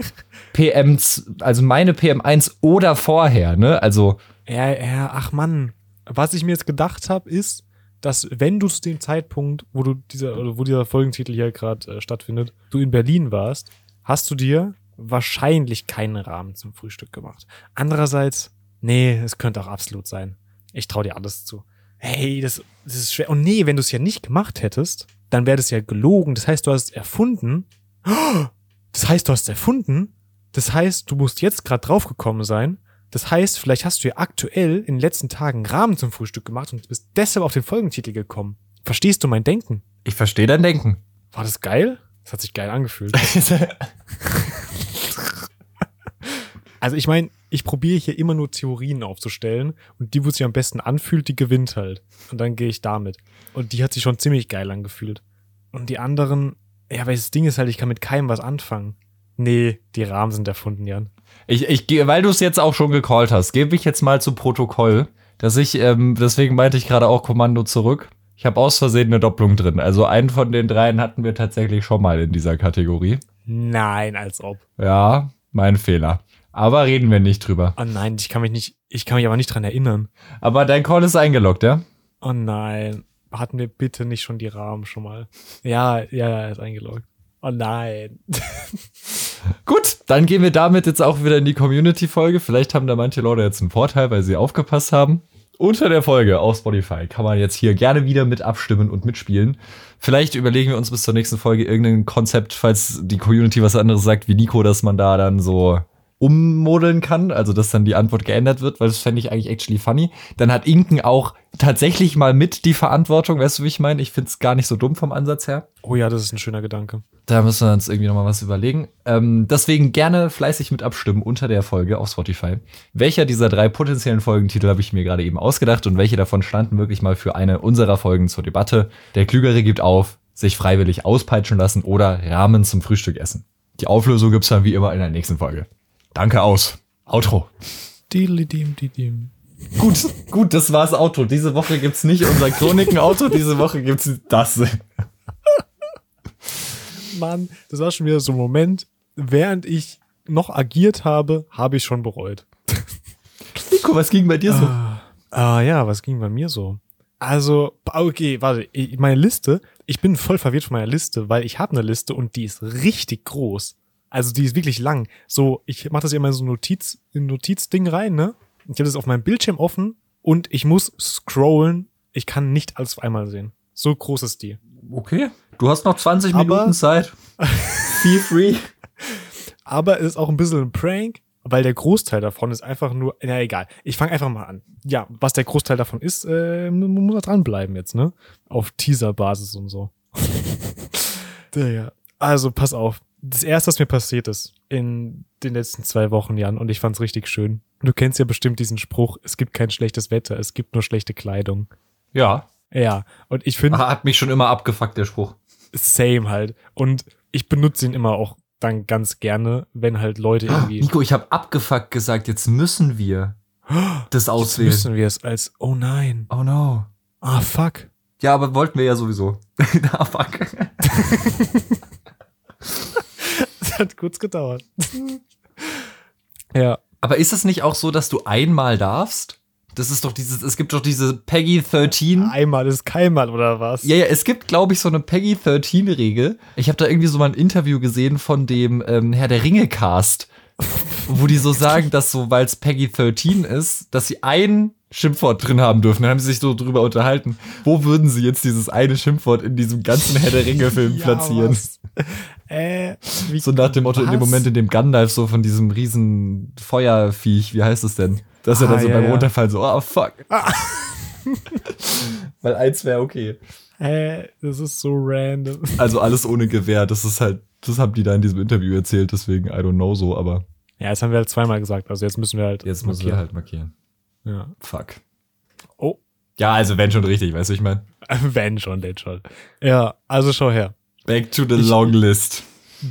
PM, also meine PM1 oder vorher, ne? Also Ja, ja, ach Mann. Was ich mir jetzt gedacht habe, ist, dass wenn du zu dem Zeitpunkt, wo du dieser, oder wo dieser Folgentitel hier gerade äh, stattfindet, du in Berlin warst, hast du dir wahrscheinlich keinen Rahmen zum Frühstück gemacht. Andererseits, nee, es könnte auch absolut sein. Ich traue dir alles zu. Hey, das, das ist schwer. Und nee, wenn du es ja nicht gemacht hättest, dann wäre das ja gelogen. Das heißt, du hast es erfunden. Das heißt, du hast es erfunden. Das heißt, du musst jetzt gerade draufgekommen sein. Das heißt, vielleicht hast du ja aktuell in den letzten Tagen Rahmen zum Frühstück gemacht und bist deshalb auf den Folgentitel gekommen. Verstehst du mein Denken? Ich verstehe dein Denken. War das geil? Das hat sich geil angefühlt. Also ich meine, ich probiere hier immer nur Theorien aufzustellen und die, wo sich am besten anfühlt, die gewinnt halt. Und dann gehe ich damit. Und die hat sich schon ziemlich geil angefühlt. Und die anderen, ja, weil das Ding ist halt, ich kann mit keinem was anfangen. Nee, die Rahmen sind erfunden, Jan. Ich, ich gehe, weil du es jetzt auch schon gecallt hast, gebe ich jetzt mal zu Protokoll, dass ich, ähm, deswegen meinte ich gerade auch Kommando zurück. Ich habe aus Versehen eine Doppelung drin. Also einen von den dreien hatten wir tatsächlich schon mal in dieser Kategorie. Nein, als ob. Ja, mein Fehler. Aber reden wir nicht drüber. Oh nein, ich kann mich nicht, ich kann mich aber nicht dran erinnern. Aber dein Call ist eingeloggt, ja? Oh nein. Hatten wir bitte nicht schon die Rahmen schon mal? Ja, ja, ja, ist eingeloggt. Oh nein. Gut, dann gehen wir damit jetzt auch wieder in die Community-Folge. Vielleicht haben da manche Leute jetzt einen Vorteil, weil sie aufgepasst haben. Unter der Folge auf Spotify kann man jetzt hier gerne wieder mit abstimmen und mitspielen. Vielleicht überlegen wir uns bis zur nächsten Folge irgendein Konzept, falls die Community was anderes sagt wie Nico, dass man da dann so ummodeln kann, also dass dann die Antwort geändert wird, weil das fände ich eigentlich actually funny. Dann hat Inken auch tatsächlich mal mit die Verantwortung, weißt du, wie ich meine? Ich finde es gar nicht so dumm vom Ansatz her. Oh ja, das ist ein schöner Gedanke. Da müssen wir uns irgendwie nochmal was überlegen. Ähm, deswegen gerne fleißig mit abstimmen unter der Folge auf Spotify. Welcher dieser drei potenziellen Folgentitel habe ich mir gerade eben ausgedacht und welche davon standen wirklich mal für eine unserer Folgen zur Debatte? Der Klügere gibt auf, sich freiwillig auspeitschen lassen oder Rahmen zum Frühstück essen. Die Auflösung gibt's dann wie immer in der nächsten Folge. Danke aus. Outro. Gut, gut, das war's Outro. Diese Woche gibt's nicht unser Chroniken-Auto, diese Woche gibt's das. Mann, das war schon wieder so ein Moment, während ich noch agiert habe, habe ich schon bereut. Nico, was ging bei dir so? Ah, ah, ja, was ging bei mir so? Also, okay, warte, meine Liste, ich bin voll verwirrt von meiner Liste, weil ich habe eine Liste und die ist richtig groß. Also die ist wirklich lang. So, ich mache das immer in so ein Notiz, Notizding rein, ne? Ich habe das auf meinem Bildschirm offen und ich muss scrollen. Ich kann nicht alles auf einmal sehen. So groß ist die. Okay. Du hast noch 20 Aber- Minuten Zeit. Feel free. Aber es ist auch ein bisschen ein Prank, weil der Großteil davon ist einfach nur, na egal, ich fange einfach mal an. Ja, was der Großteil davon ist, äh, man muss da dranbleiben jetzt, ne? Auf Teaser-Basis und so. ja, ja. Also, pass auf. Das erste, was mir passiert ist in den letzten zwei Wochen, Jan, und ich fand's richtig schön. Du kennst ja bestimmt diesen Spruch, es gibt kein schlechtes Wetter, es gibt nur schlechte Kleidung. Ja. Ja, und ich finde, Hat mich schon immer abgefuckt, der Spruch. same halt. Und ich benutze ihn immer auch dann ganz gerne, wenn halt Leute irgendwie. Nico, ich habe abgefuckt gesagt, jetzt müssen wir das Jetzt auswählen. müssen wir es als, oh nein, Oh no. ah fuck. Ja, aber wollten wir ja sowieso. ah, fuck. Das hat kurz gedauert. ja. Aber ist es nicht auch so, dass du einmal darfst? Das ist doch dieses, es gibt doch diese Peggy 13. Einmal ist keinmal oder was? Ja, ja, es gibt, glaube ich, so eine Peggy 13-Regel. Ich habe da irgendwie so mal ein Interview gesehen von dem ähm, Herr der Ringe-Cast, wo die so sagen, dass so, weil es Peggy 13 ist, dass sie ein Schimpfwort drin haben dürfen. Dann haben sie sich so drüber unterhalten. Wo würden sie jetzt dieses eine Schimpfwort in diesem ganzen Herr der Ringe-Film Ja, platzieren? was? Äh, wie, So nach dem Motto, in dem Was? Moment, in dem Gandalf so von diesem riesen Feuerviech, wie heißt es denn? Dass er Ah, dann so ja, beim ja. Runterfallen so, ah, fuck. Weil eins wäre okay. äh, das ist so random. Also alles ohne Gewehr, das ist halt, das haben die da in diesem Interview erzählt, deswegen I don't know so, aber Ja, jetzt haben wir halt zweimal gesagt, also jetzt müssen wir halt. jetzt müssen wir markieren. halt markieren. Ja. Fuck. Oh, Ja, also wenn schon richtig, weißt du, ich meine. wenn schon, denn schon. Ja, also schau her. Back to the long list.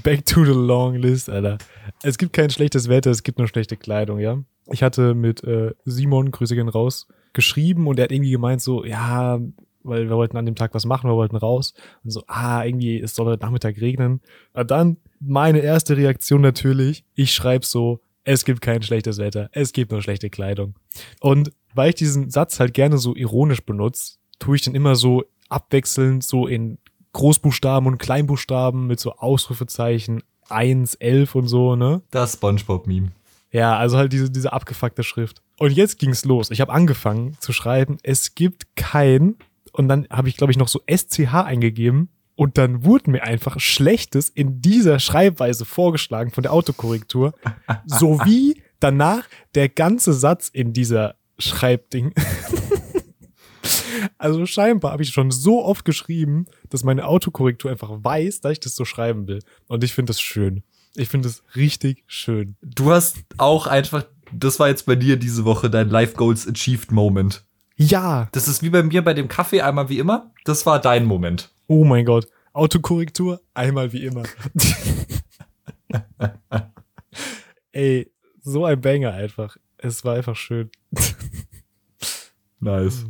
Back to the long list, Alter. Es gibt kein schlechtes Wetter, es gibt nur schlechte Kleidung, ja. Ich hatte mit äh, Simon, Grüße gehen raus, geschrieben und er hat irgendwie gemeint so, ja, weil wir wollten an dem Tag was machen, wir wollten raus und so, ah, irgendwie, es soll heute Nachmittag regnen. Und dann meine erste Reaktion natürlich, ich schreibe so, es gibt kein schlechtes Wetter, es gibt nur schlechte Kleidung. Und weil ich diesen Satz halt gerne so ironisch benutze, tue ich den immer so abwechselnd so in Großbuchstaben und Kleinbuchstaben mit so Ausrufezeichen 1, 11 und so, ne? Das Spongebob-Meme. Ja, also halt diese, diese abgefuckte Schrift. Und jetzt ging's los. Ich habe angefangen zu schreiben, es gibt kein und dann habe ich glaube ich noch so SCH eingegeben und dann wurde mir einfach Schlechtes in dieser Schreibweise vorgeschlagen von der Autokorrektur, sowie danach der ganze Satz in dieser Schreibding. also scheinbar habe ich schon so oft geschrieben, dass meine Autokorrektur einfach weiß, dass ich das so schreiben will. Und ich finde das schön. Ich finde es richtig schön. Du hast auch einfach, das war jetzt bei dir diese Woche dein Life Goals Achieved Moment. Ja. Das ist wie bei mir bei dem Kaffee einmal wie immer. Das war dein Moment. Oh mein Gott. Autokorrektur, einmal wie immer. Ey, so ein Banger einfach. Es war einfach schön. Nice.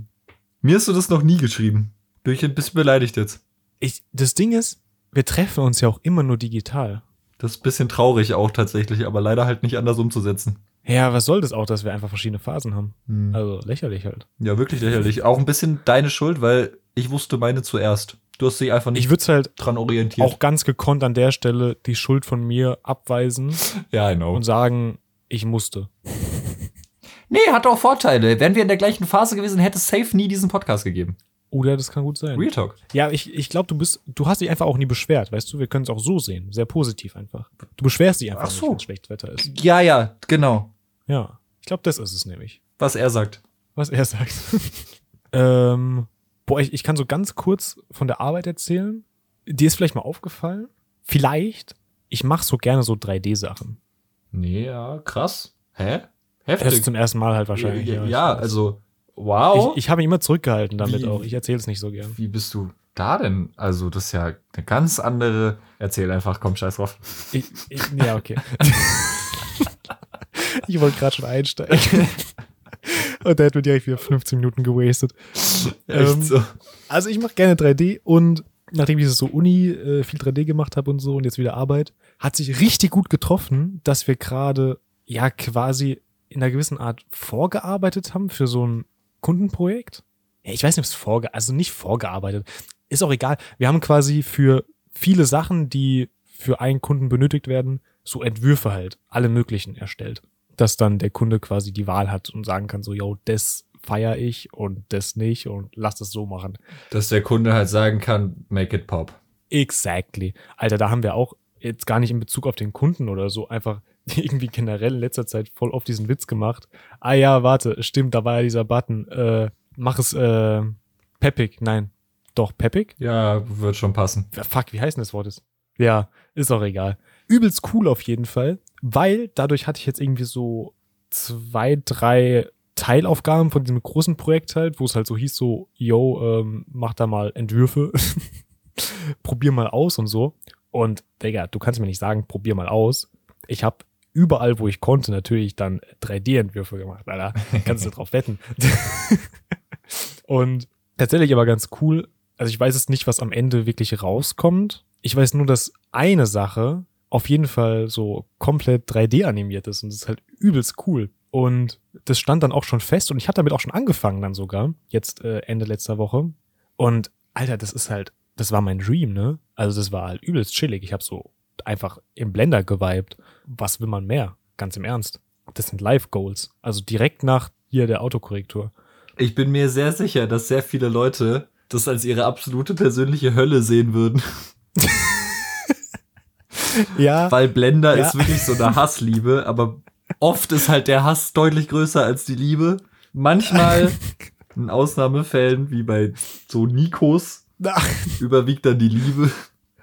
Mir hast du das noch nie geschrieben. Bin ich ein bisschen beleidigt jetzt. Ich, das Ding ist, wir treffen uns ja auch immer nur digital. Das ist ein bisschen traurig auch tatsächlich, aber leider halt nicht anders umzusetzen. Ja, was soll das auch, dass wir einfach verschiedene Phasen haben? Hm. Also lächerlich halt. Ja, wirklich lächerlich. Auch ein bisschen deine Schuld, weil ich wusste meine zuerst. Du hast dich einfach nicht Ich würde es halt dran orientiert. auch ganz gekonnt an der Stelle die Schuld von mir abweisen ja, know. und sagen, ich musste. Nee, hat auch Vorteile. Wären wir in der gleichen Phase gewesen, hätte es safe nie diesen Podcast gegeben. Oder das kann gut sein. Real Talk. Ja, ich, ich glaube, du bist, du hast dich einfach auch nie beschwert, weißt du? Wir können es auch so sehen. Sehr positiv einfach. Du beschwerst dich einfach Ach so. wenn schlechtes Wetter ist. Ja, ja, genau. Ja. Ich glaube, das ist es nämlich. Was er sagt. Was er sagt. ähm, boah, ich, ich kann so ganz kurz von der Arbeit erzählen. Dir ist vielleicht mal aufgefallen, vielleicht, ich mache so gerne so 3D-Sachen. Nee, ja, krass. Hä? Das Heftig. zum ersten Mal halt wahrscheinlich. ja, ja, also, wow. Ich, ich habe mich immer zurückgehalten damit Wie- auch. Ich erzähle es nicht so gern. Wie bist du da denn? Also, das ist ja eine ganz andere. Erzähl einfach, komm, scheiß drauf. Ich, ich, ja, okay. ich wollte gerade schon einsteigen. Und der hat mir direkt wieder 15 Minuten gewastet. Ähm, so. Also ich mache gerne 3D und nachdem ich so Uni äh, viel 3D gemacht habe und so und jetzt wieder Arbeit, hat sich richtig gut getroffen, dass wir gerade ja quasi in einer gewissen Art vorgearbeitet haben für so ein Kundenprojekt. Ja, ich weiß nicht, ob es vorge also nicht vorgearbeitet. Ist auch egal. Wir haben quasi für viele Sachen, die für einen Kunden benötigt werden, so Entwürfe halt, alle möglichen erstellt. Dass dann der Kunde quasi die Wahl hat und sagen kann, so, yo, das feier ich und das nicht und lass das so machen. Dass der Kunde halt sagen kann, make it pop. Exactly. Alter, da haben wir auch jetzt gar nicht in Bezug auf den Kunden oder so einfach irgendwie generell in letzter Zeit voll auf diesen Witz gemacht. Ah ja, warte, stimmt, da war ja dieser Button. Äh, mach es äh, peppig. Nein, doch peppig. Ja, wird schon passen. Fuck, wie heißt denn das Wort? Ist? Ja, ist auch egal. Übelst cool auf jeden Fall, weil dadurch hatte ich jetzt irgendwie so zwei, drei Teilaufgaben von diesem großen Projekt halt, wo es halt so hieß so, yo, ähm, mach da mal Entwürfe, probier mal aus und so. Und Digga, du kannst mir nicht sagen, probier mal aus. Ich habe überall, wo ich konnte, natürlich dann 3D-Entwürfe gemacht, Alter. Kannst du drauf wetten. und tatsächlich aber ganz cool. Also ich weiß jetzt nicht, was am Ende wirklich rauskommt. Ich weiß nur, dass eine Sache auf jeden Fall so komplett 3D animiert ist und das ist halt übelst cool. Und das stand dann auch schon fest und ich hatte damit auch schon angefangen dann sogar, jetzt äh, Ende letzter Woche. Und Alter, das ist halt, das war mein Dream, ne? Also das war halt übelst chillig. Ich habe so einfach im Blender geweibt. Was will man mehr? Ganz im Ernst. Das sind Live Goals. Also direkt nach hier der Autokorrektur. Ich bin mir sehr sicher, dass sehr viele Leute das als ihre absolute persönliche Hölle sehen würden. Ja. Weil Blender Ja. ist wirklich so eine Hassliebe, aber oft ist halt der Hass deutlich größer als die Liebe. Manchmal, in Ausnahmefällen, wie bei so Nikos, überwiegt dann die Liebe.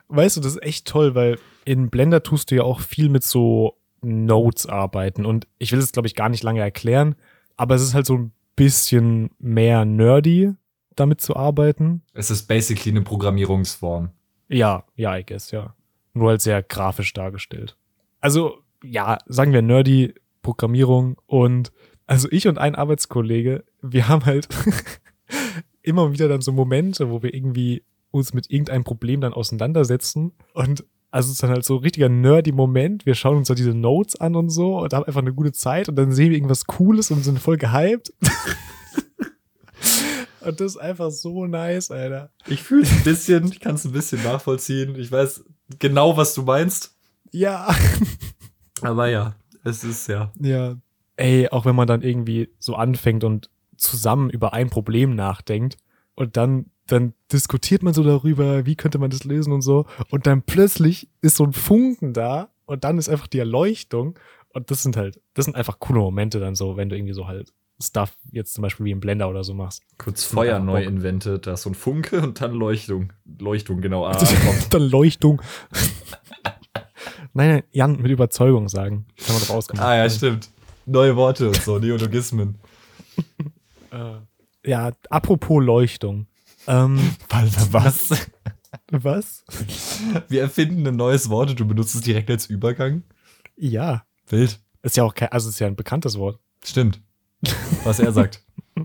Weißt du, das ist echt toll, weil in Blender tust du ja auch viel mit so Nodes arbeiten. Und ich will es, glaube ich, gar nicht lange erklären, aber es ist halt so ein bisschen mehr nerdy, damit zu arbeiten. Es ist basically eine Programmierungsform. Ja, ja, I guess, ja. Nur halt sehr grafisch dargestellt. Also, ja, sagen wir nerdy Programmierung und also ich und ein Arbeitskollege, wir haben halt immer wieder dann so Momente, wo wir irgendwie uns mit irgendeinem Problem dann auseinandersetzen und also es ist dann halt so ein richtiger nerdy Moment. Wir schauen uns da diese Notes an und so und haben einfach eine gute Zeit und dann sehen wir irgendwas Cooles und sind voll gehypt. und das ist einfach so nice, Alter. Ich fühle es ein bisschen, ich kann es ein bisschen nachvollziehen. Ich weiß genau, was du meinst. Ja. Aber ja, es ist ja. Ja, ey, auch wenn man dann irgendwie so anfängt und zusammen über ein Problem nachdenkt und dann dann diskutiert man so darüber, wie könnte man das lösen und so. Und dann plötzlich ist so ein Funken da und dann ist einfach die Erleuchtung. Und das sind halt, das sind einfach coole Momente dann so, wenn du irgendwie so halt Stuff jetzt zum Beispiel wie im Blender oder so machst. Kurz Feuer neu inventet, da ist so ein Funke und dann Leuchtung. Leuchtung, genau. Ah, dann Leuchtung. nein, nein, Jan, mit Überzeugung sagen. Das haben wir doch ausgemacht. Ah ja, stimmt. Neue Worte und so, Neologismen. Äh, ja, apropos Leuchtung. Ähm, was? Was? Wir erfinden ein neues Wort und du benutzt es direkt als Übergang? Ja. Wild. Ist ja auch kein, also ist ja ein bekanntes Wort. Stimmt. Was er sagt.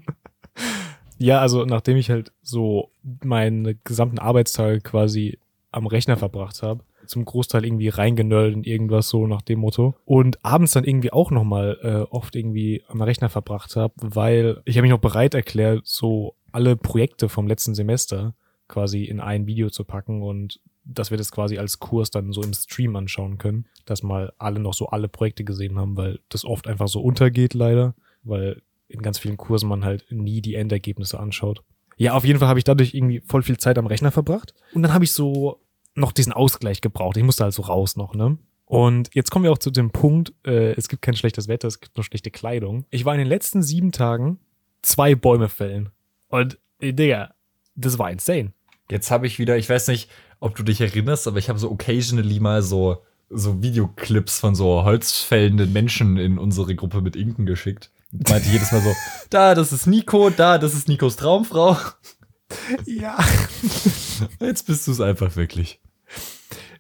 ja, also nachdem ich halt so meine gesamten Arbeitstage quasi am Rechner verbracht habe, zum Großteil irgendwie reingenördet in irgendwas so nach dem Motto und abends dann irgendwie auch nochmal äh, oft irgendwie am Rechner verbracht habe, weil ich habe mich noch bereit erklärt, so alle Projekte vom letzten Semester quasi in ein Video zu packen und dass wir das quasi als Kurs dann so im Stream anschauen können, dass mal alle noch so alle Projekte gesehen haben, weil das oft einfach so untergeht leider, weil in ganz vielen Kursen man halt nie die Endergebnisse anschaut. Ja, auf jeden Fall habe ich dadurch irgendwie voll viel Zeit am Rechner verbracht und dann habe ich so noch diesen Ausgleich gebraucht. Ich musste also raus noch, ne? Und jetzt kommen wir auch zu dem Punkt, äh, es gibt kein schlechtes Wetter, es gibt nur schlechte Kleidung. Ich war in den letzten sieben Tagen zwei Bäume fällen. Und, äh, Digga, das war insane. Jetzt habe ich wieder, ich weiß nicht, ob du dich erinnerst, aber ich habe so occasionally mal so, so Videoclips von so holzfällenden Menschen in unsere Gruppe mit Inken geschickt. Ich meinte jedes Mal so, da, das ist Nico, da, das ist Nikos Traumfrau. Ja. Jetzt bist du es einfach wirklich.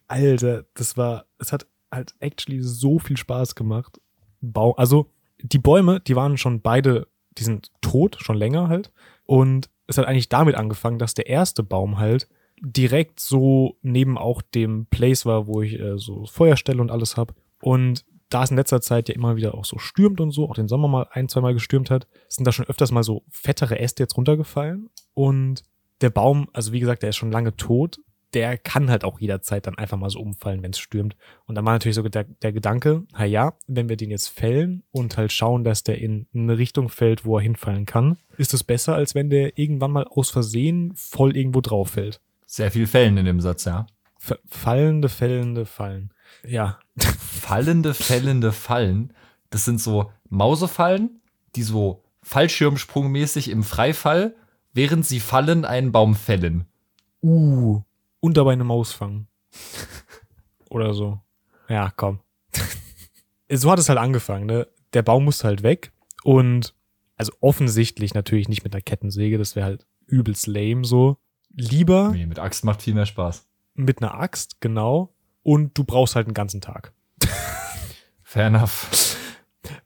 Alter, das war, es hat halt actually so viel Spaß gemacht. Bau, also die Bäume, die waren schon beide, die sind tot, schon länger halt. Und es hat eigentlich damit angefangen, dass der erste Baum halt direkt so neben auch dem Place war, wo ich äh, so Feuerstelle und alles hab. Und da es in letzter Zeit ja immer wieder auch so stürmt und so, auch den Sommer mal ein, zwei Mal gestürmt hat, sind da schon öfters mal so fettere Äste jetzt runtergefallen. Und der Baum, also wie gesagt, der ist schon lange tot, der kann halt auch jederzeit dann einfach mal so umfallen, wenn es stürmt. Und dann war natürlich so der, der Gedanke, na ja, wenn wir den jetzt fällen und halt schauen, dass der in eine Richtung fällt, wo er hinfallen kann, ist es besser, als wenn der irgendwann mal aus Versehen voll irgendwo drauf fällt. Sehr viel Fällen in dem Satz, ja. F fallende, fällende Fallen. Ja. Fallende, fällende Fallen. Das sind so Mausefallen, die so Fallschirmsprungmäßig im Freifall, während sie fallen, einen Baum fällen. Uh und dabei eine Maus fangen. Oder so. Ja, komm. so hat es halt angefangen, ne? Der Baum musste halt weg und also offensichtlich natürlich nicht mit einer Kettensäge, das wäre halt übelst lame so. Lieber. Nee, mit Axt macht viel mehr Spaß. Mit einer Axt, genau. Und du brauchst halt einen ganzen Tag. Fair enough.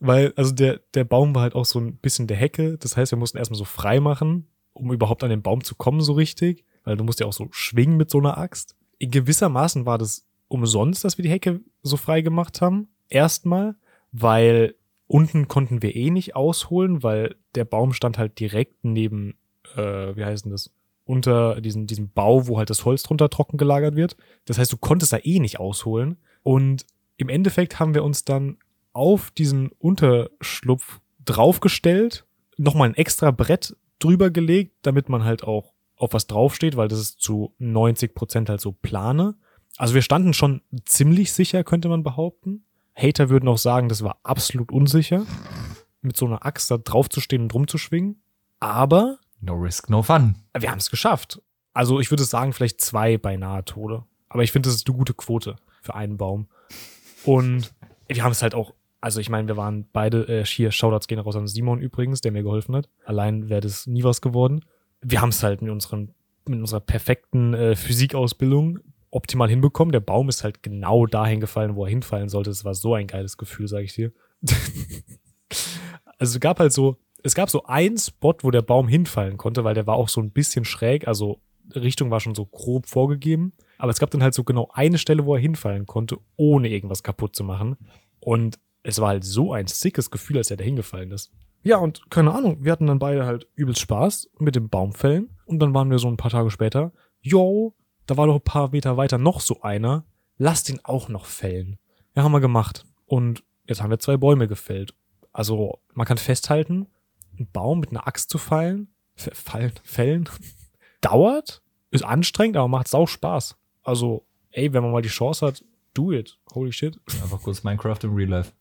Weil, also der, der Baum war halt auch so ein bisschen der Hecke. Das heißt, wir mussten erstmal so frei machen, um überhaupt an den Baum zu kommen, so richtig weil du musst ja auch so schwingen mit so einer Axt. In gewissermaßen war das umsonst, dass wir die Hecke so frei gemacht haben. Erstmal, weil unten konnten wir eh nicht ausholen, weil der Baum stand halt direkt neben, äh, wie heißt denn das? Unter diesem, diesem Bau, wo halt das Holz drunter trocken gelagert wird. Das heißt, du konntest da eh nicht ausholen. Und im Endeffekt haben wir uns dann auf diesen Unterschlupf draufgestellt, nochmal ein extra Brett drüber gelegt, damit man halt auch auf was draufsteht, weil das ist zu 90 Prozent halt so plane. Also wir standen schon ziemlich sicher, könnte man behaupten. Hater würden auch sagen, das war absolut unsicher, mit so einer Axt da draufzustehen und rumzuschwingen. Aber. No risk, no fun. Wir haben es geschafft. Also ich würde sagen, vielleicht zwei beinahe Tode. Aber ich finde, das ist eine gute Quote für einen Baum. Und wir haben es halt auch, also ich meine, wir waren beide, äh, hier, Shoutouts gehen raus an Simon übrigens, der mir geholfen hat. Allein wäre das nie was geworden wir haben es halt mit, unseren, mit unserer perfekten äh, Physikausbildung optimal hinbekommen. Der Baum ist halt genau dahin gefallen, wo er hinfallen sollte. Es war so ein geiles Gefühl, sage ich dir. also es gab halt so, es gab so einen Spot, wo der Baum hinfallen konnte, weil der war auch so ein bisschen schräg, also Richtung war schon so grob vorgegeben. Aber es gab dann halt so genau eine Stelle, wo er hinfallen konnte, ohne irgendwas kaputt zu machen. Und es war halt so ein sickes Gefühl, als er da hingefallen ist. Ja, und keine Ahnung, wir hatten dann beide halt übelst Spaß mit dem Baumfällen. Und dann waren wir so ein paar Tage später, yo, da war doch ein paar Meter weiter noch so einer, lass den auch noch fällen. Ja, haben wir gemacht. Und jetzt haben wir zwei Bäume gefällt. Also man kann festhalten, einen Baum mit einer Axt zu fallen, fallen, fällen, dauert, ist anstrengend, aber macht sau Spaß. Also, ey, wenn man mal die Chance hat, do it. Holy shit. Einfach kurz Minecraft im Real Life.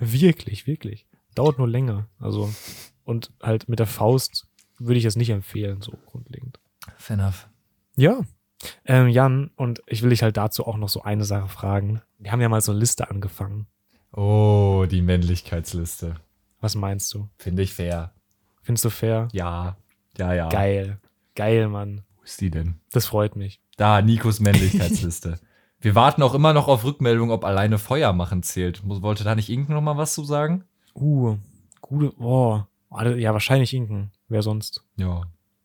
Wirklich, wirklich. Dauert nur länger. Also, und halt mit der Faust würde ich es nicht empfehlen, so grundlegend. Fair enough. Ja. Ähm, Jan, und ich will dich halt dazu auch noch so eine Sache fragen. Wir haben ja mal so eine Liste angefangen. Oh, die Männlichkeitsliste. Was meinst du? Finde ich fair. Findest du fair? Ja. Ja, ja. Geil. Geil, Mann. Wo ist die denn? Das freut mich. Da, Nikos Männlichkeitsliste. Wir warten auch immer noch auf Rückmeldung, ob alleine Feuer machen zählt. Wollte da nicht Ink noch mal was zu sagen? Uh, gute, oh. Ja, wahrscheinlich Inken. Wer sonst? Ja.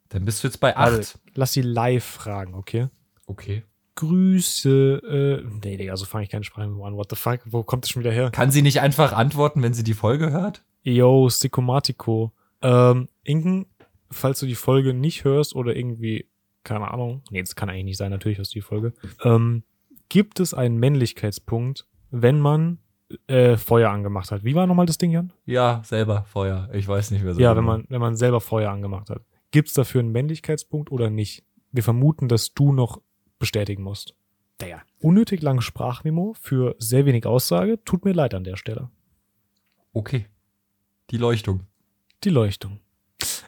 Dann bist du jetzt bei Warte, 8. lass sie live fragen, okay? Okay. Grüße, äh, nee, Digga, so fange ich keine Sprache an. What the fuck? Wo kommt das schon wieder her? Kann sie nicht einfach antworten, wenn sie die Folge hört? Yo, Stickomatico. Ähm, Inken, falls du die Folge nicht hörst oder irgendwie, keine Ahnung, nee, das kann eigentlich nicht sein, natürlich hörst du die Folge. Ähm, gibt es einen Männlichkeitspunkt, wenn man äh, Feuer angemacht hat? Wie war nochmal das Ding, Jan? Ja, selber Feuer. Ich weiß nicht mehr so. ja, genau. wenn man, wenn man selber Feuer angemacht hat. Gibt es dafür einen Männlichkeitspunkt oder nicht? Wir vermuten, dass du noch bestätigen musst. Der unnötig lange Sprachmemo für sehr wenig Aussage. Tut mir leid an der Stelle. Okay. Die Leuchtung. Die Leuchtung.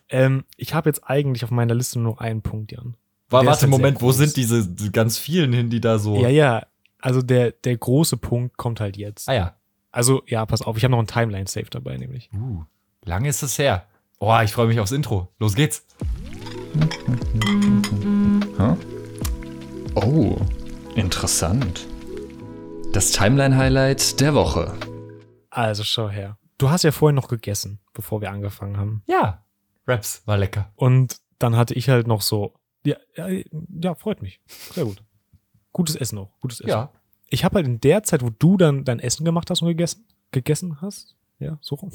Ähm, ich habe jetzt eigentlich auf meiner Liste nur noch einen Punkt, Jan. War, warte, halt Moment, wo sind diese die ganz vielen hin, die da so. Ja, ja. Also der, der große Punkt kommt halt jetzt. Ah ja. Also, ja, pass auf, ich habe noch einen Timeline-Save dabei, nämlich. Uh, lange ist es her. Oh, ich freue mich aufs Intro. Los geht's. Oh, interessant. Das Timeline-Highlight der Woche. Also, schau her. Du hast ja vorhin noch gegessen, bevor wir angefangen haben. Ja. Raps war lecker. Und dann hatte ich halt noch so. Ja, ja, ja freut mich. Sehr gut. Gutes Essen auch. Gutes Essen. Ja. Ich habe halt in der Zeit, wo du dann dein Essen gemacht hast und gegessen, gegessen hast, ja, so rum,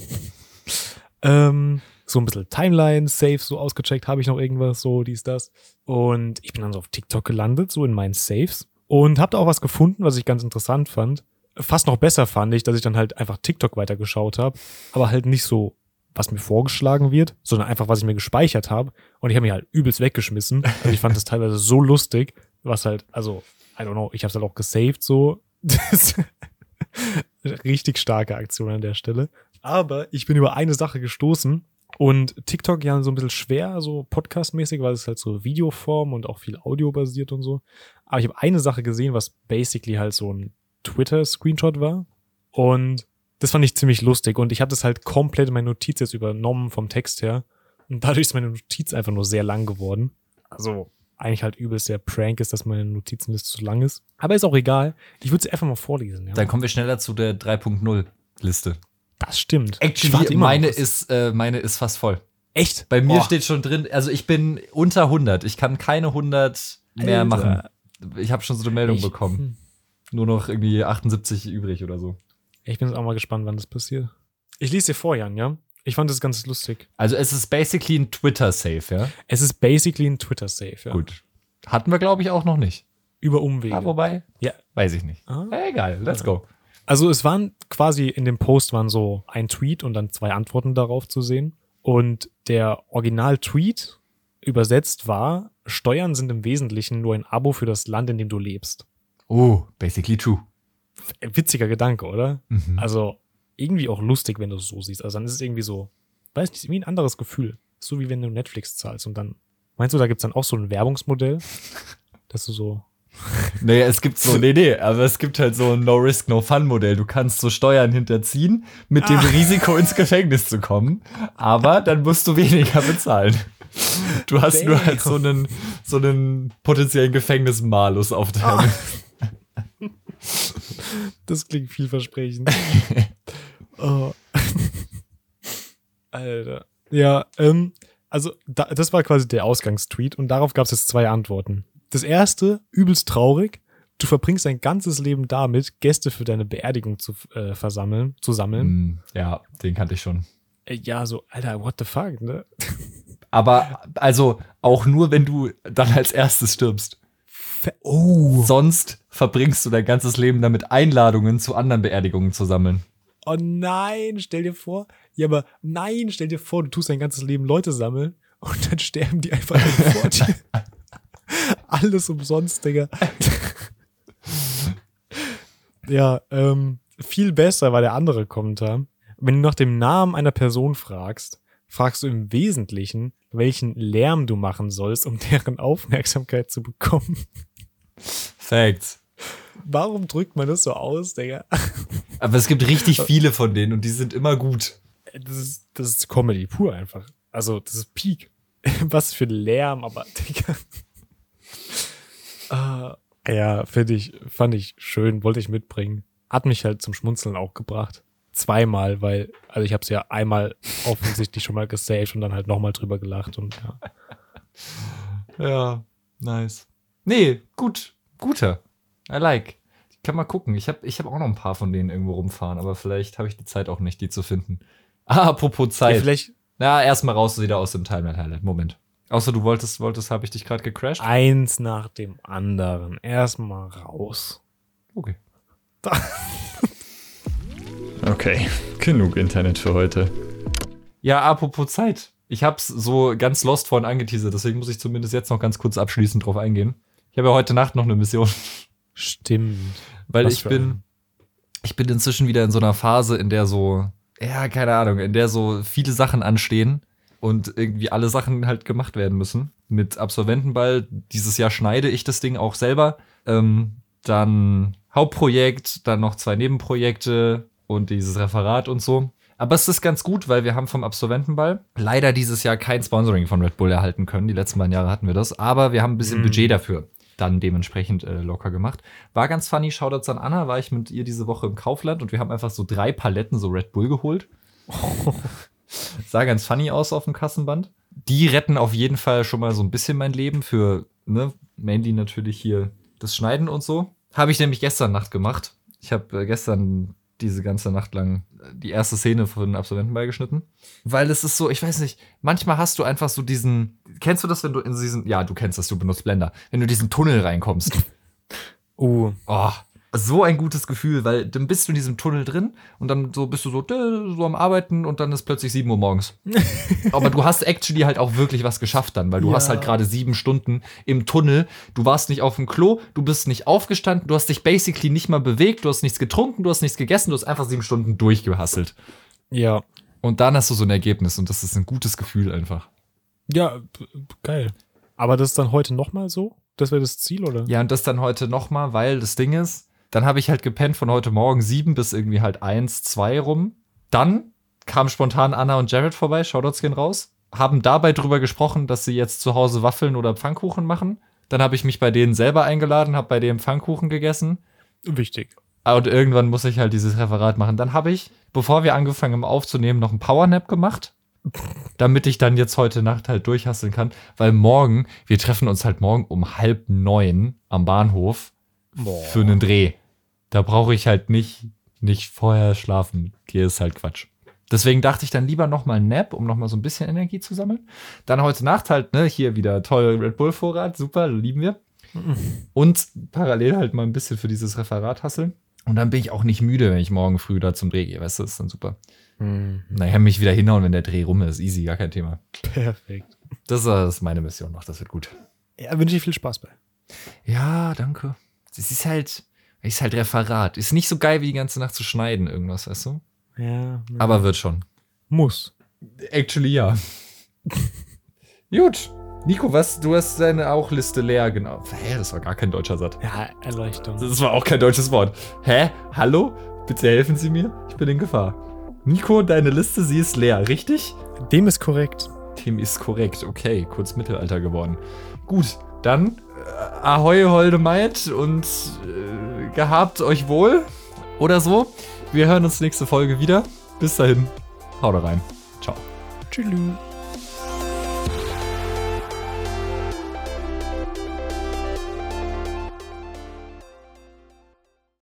ähm, so ein bisschen Timeline, Safe, so ausgecheckt, habe ich noch irgendwas, so dies, das. Und ich bin dann so auf TikTok gelandet, so in meinen Saves. Und habe da auch was gefunden, was ich ganz interessant fand. Fast noch besser fand ich, dass ich dann halt einfach TikTok weitergeschaut habe, aber halt nicht so, was mir vorgeschlagen wird, sondern einfach, was ich mir gespeichert habe. Und ich habe mich halt übelst weggeschmissen. Also ich fand das teilweise so lustig, was halt, also, I don't know, ich habe es halt auch gesaved, so. Richtig starke Aktion an der Stelle. Aber ich bin über eine Sache gestoßen und TikTok ja so ein bisschen schwer, so podcastmäßig, weil es halt so Videoform und auch viel Audio basiert und so. Aber ich habe eine Sache gesehen, was basically halt so ein Twitter-Screenshot war. Und das fand ich ziemlich lustig. Und ich habe das halt komplett in meine Notiz jetzt übernommen vom Text her. Und dadurch ist meine Notiz einfach nur sehr lang geworden. Also eigentlich halt übelst der Prank ist, dass meine Notizenliste zu lang ist. Aber ist auch egal. Ich würde sie einfach mal vorlesen. Ja? Dann kommen wir schneller zu der 3.0 Liste. Das stimmt. Actually, meine ist, äh, meine ist fast voll. echt. Bei mir Boah. steht schon drin, also ich bin unter 100. Ich kann keine 100 mehr Alter. machen. Ich habe schon so eine Meldung Ich- bekommen. hm. Nur noch irgendwie 78 übrig oder so. Ich bin jetzt auch mal gespannt, wann das passiert. Ich lese dir vor, Jan, ja? Ich fand das ganz lustig. Also es ist basically ein Twitter-Safe, ja? Es ist basically ein Twitter-Safe, ja. Gut. Hatten wir, glaube ich, auch noch nicht. Über Umwege. Ja, wobei, Ja. weiß ich nicht. Ah. Egal, let's go. Also es waren quasi in dem Post waren so ein Tweet und dann zwei Antworten darauf zu sehen. Und der Original-Tweet übersetzt war, Steuern sind im Wesentlichen nur ein Abo für das Land, in dem du lebst. Oh, basically true. Witziger Gedanke, oder? Mhm. Also irgendwie auch lustig, wenn du es so siehst. Also dann ist es irgendwie so, weiß nicht, irgendwie ein anderes Gefühl. So wie wenn du Netflix zahlst und dann, meinst du, da gibt's dann auch so ein Werbungsmodell, dass du so, Naja, es gibt so, nee, nee, aber es gibt halt so ein No-Risk, No-Fun-Modell. Du kannst so Steuern hinterziehen, mit dem Ah. Risiko ins Gefängnis zu kommen, aber dann musst du weniger bezahlen. Du hast nur Damn. halt so einen, so einen potenziellen Gefängnismalus auf deinem. das klingt vielversprechend. Oh. Alter. Ja, ähm, also da, das war quasi der Ausgangstweet und darauf gab es jetzt zwei Antworten. Das erste, übelst traurig. Du verbringst dein ganzes Leben damit, Gäste für deine Beerdigung zu äh, versammeln, zu sammeln. Hm, ja, den kannte ich schon. Äh, ja, so, Alter, what the fuck, ne? Aber also auch nur, wenn du dann als erstes stirbst. Oh. Sonst verbringst du dein ganzes Leben damit, Einladungen zu anderen Beerdigungen zu sammeln. Oh nein, stell dir vor, Ja, aber nein, stell dir vor, du tust dein ganzes Leben Leute sammeln und dann sterben die einfach vor dir. Alles umsonst, Digga. ja, ähm, viel besser war der andere Kommentar. Wenn du nach dem Namen einer Person fragst, fragst du im Wesentlichen, welchen Lärm du machen sollst, um deren Aufmerksamkeit zu bekommen. Facts. Warum drückt man das so aus, Digga? Aber es gibt richtig viele von denen und die sind immer gut. Das ist, das ist Comedy pur einfach. Also, das ist Peak. Was für Lärm, aber, Digga. Ah, ja, finde ich, fand ich schön, wollte ich mitbringen. Hat mich halt zum Schmunzeln auch gebracht. Zweimal, weil, also ich habe es ja einmal offensichtlich schon mal gesaved und dann halt nochmal drüber gelacht und ja. Ja, nice. Nee, gut. Guter. I like. Ich kann mal gucken. Ich habe ich hab auch noch ein paar von denen irgendwo rumfahren, aber vielleicht habe ich die Zeit auch nicht, die zu finden. Ah, apropos ja Zeit. vielleicht Na, erstmal raus wieder aus dem Timeline-Highlight. Moment. Außer du wolltest, wolltest, habe ich dich gerade gecrashed? eins nach dem anderen. Erstmal raus. Okay. Okay, genug Internet für heute. Ja, apropos Zeit. Ich hab's so ganz lost vorhin angeteasert, deswegen muss ich zumindest jetzt noch ganz kurz abschließend drauf eingehen. Ich habe ja heute Nacht noch eine Mission, Stimmt. weil Was ich bin, ich bin inzwischen wieder in so einer Phase, in der so, ja, keine Ahnung, in der so viele Sachen anstehen und irgendwie alle Sachen halt gemacht werden müssen. Mit Absolventenball, dieses Jahr schneide ich das Ding auch selber. Ähm, dann Hauptprojekt, dann noch zwei Nebenprojekte und dieses Referat und so. Aber es ist ganz gut, weil wir haben vom Absolventenball leider dieses Jahr kein Sponsoring von Red Bull erhalten können. Die letzten beiden Jahre hatten wir das. Aber wir haben ein bisschen Mhm. Budget dafür dann dementsprechend äh, locker gemacht. War ganz funny, Shoutouts an Anna, war ich mit ihr diese Woche im Kaufland und wir haben einfach so drei Paletten so Red Bull geholt. Sah ganz funny aus auf dem Kassenband. Die retten auf jeden Fall schon mal so ein bisschen mein Leben für, ne, mainly natürlich hier das Schneiden und so. Habe ich nämlich gestern Nacht gemacht. Ich habe äh, gestern diese ganze Nacht lang äh, die erste Szene von Absolventenball geschnitten. Weil es ist so, ich weiß nicht, manchmal hast du einfach so diesen, kennst du das, wenn du in diesen, ja, du kennst das, du benutzt Blender, wenn du in diesen Tunnel reinkommst. Uh, Oh, so ein gutes Gefühl, weil dann bist du in diesem Tunnel drin und dann so bist du so, so am Arbeiten und dann ist plötzlich 7 Uhr morgens. Aber du hast actually halt auch wirklich was geschafft dann, weil du Ja. hast halt gerade sieben Stunden im Tunnel. Du warst nicht auf dem Klo, du bist nicht aufgestanden, du hast dich basically nicht mal bewegt, du hast nichts getrunken, du hast nichts gegessen, du hast einfach sieben Stunden durchgehasselt. ja. Und dann hast du so ein Ergebnis und das ist ein gutes Gefühl einfach. Ja, geil. Aber das ist dann heute nochmal so? Das wäre das Ziel, oder? Ja, und das dann heute nochmal, weil das Ding ist, dann habe ich halt gepennt von heute Morgen sieben bis irgendwie halt eins, zwei rum. Dann kam spontan Anna und Jared vorbei, Shoutouts gehen raus, haben dabei drüber gesprochen, dass sie jetzt zu Hause Waffeln oder Pfannkuchen machen. Dann habe ich mich bei denen selber eingeladen, habe bei denen Pfannkuchen gegessen. Wichtig. Ah, Und irgendwann muss ich halt dieses Referat machen. Dann habe ich, bevor wir angefangen haben aufzunehmen, noch einen Powernap gemacht. Damit ich dann jetzt heute Nacht halt durchhasseln kann. Weil morgen, wir treffen uns halt morgen um halb neun am Bahnhof Boah. für einen Dreh. Da brauche ich halt nicht, nicht vorher schlafen. Hier ist halt Quatsch. Deswegen dachte ich dann lieber noch mal einen Nap, um noch mal so ein bisschen Energie zu sammeln. Dann heute Nacht halt, ne, hier wieder toll Red Bull Vorrat, super, lieben wir. Und parallel halt mal ein bisschen für dieses Referat hasseln. Und dann bin ich auch nicht müde, wenn ich morgen früh da zum Dreh gehe, weißt du, das ist dann super. Mhm. Naja, mich wieder hinhauen, wenn der Dreh rum ist, easy, gar kein Thema. Perfekt. Das ist, meine Mission noch, das wird gut. Ja, wünsche ich viel Spaß bei. Ja, danke. Es ist halt, ist halt Referat. Ist nicht so geil, wie die ganze Nacht zu schneiden, irgendwas, weißt du? Ja. Aber wird schon. muss. Actually, ja. Gut. Nico, was? Du hast deine auch Liste leer, genau. Hä, das war gar kein deutscher Satz. Ja, Erleuchtung. Das war auch kein deutsches Wort. Hä? Hallo? Bitte helfen Sie mir? Ich bin in Gefahr. Nico, deine Liste, sie ist leer, richtig? Dem ist korrekt. Dem ist korrekt. Okay, kurz Mittelalter geworden. Gut, dann Ahoi, holde Maid und äh, gehabt euch wohl oder so. Wir hören uns nächste Folge wieder. Bis dahin, haut rein. Ciao. Tschüss.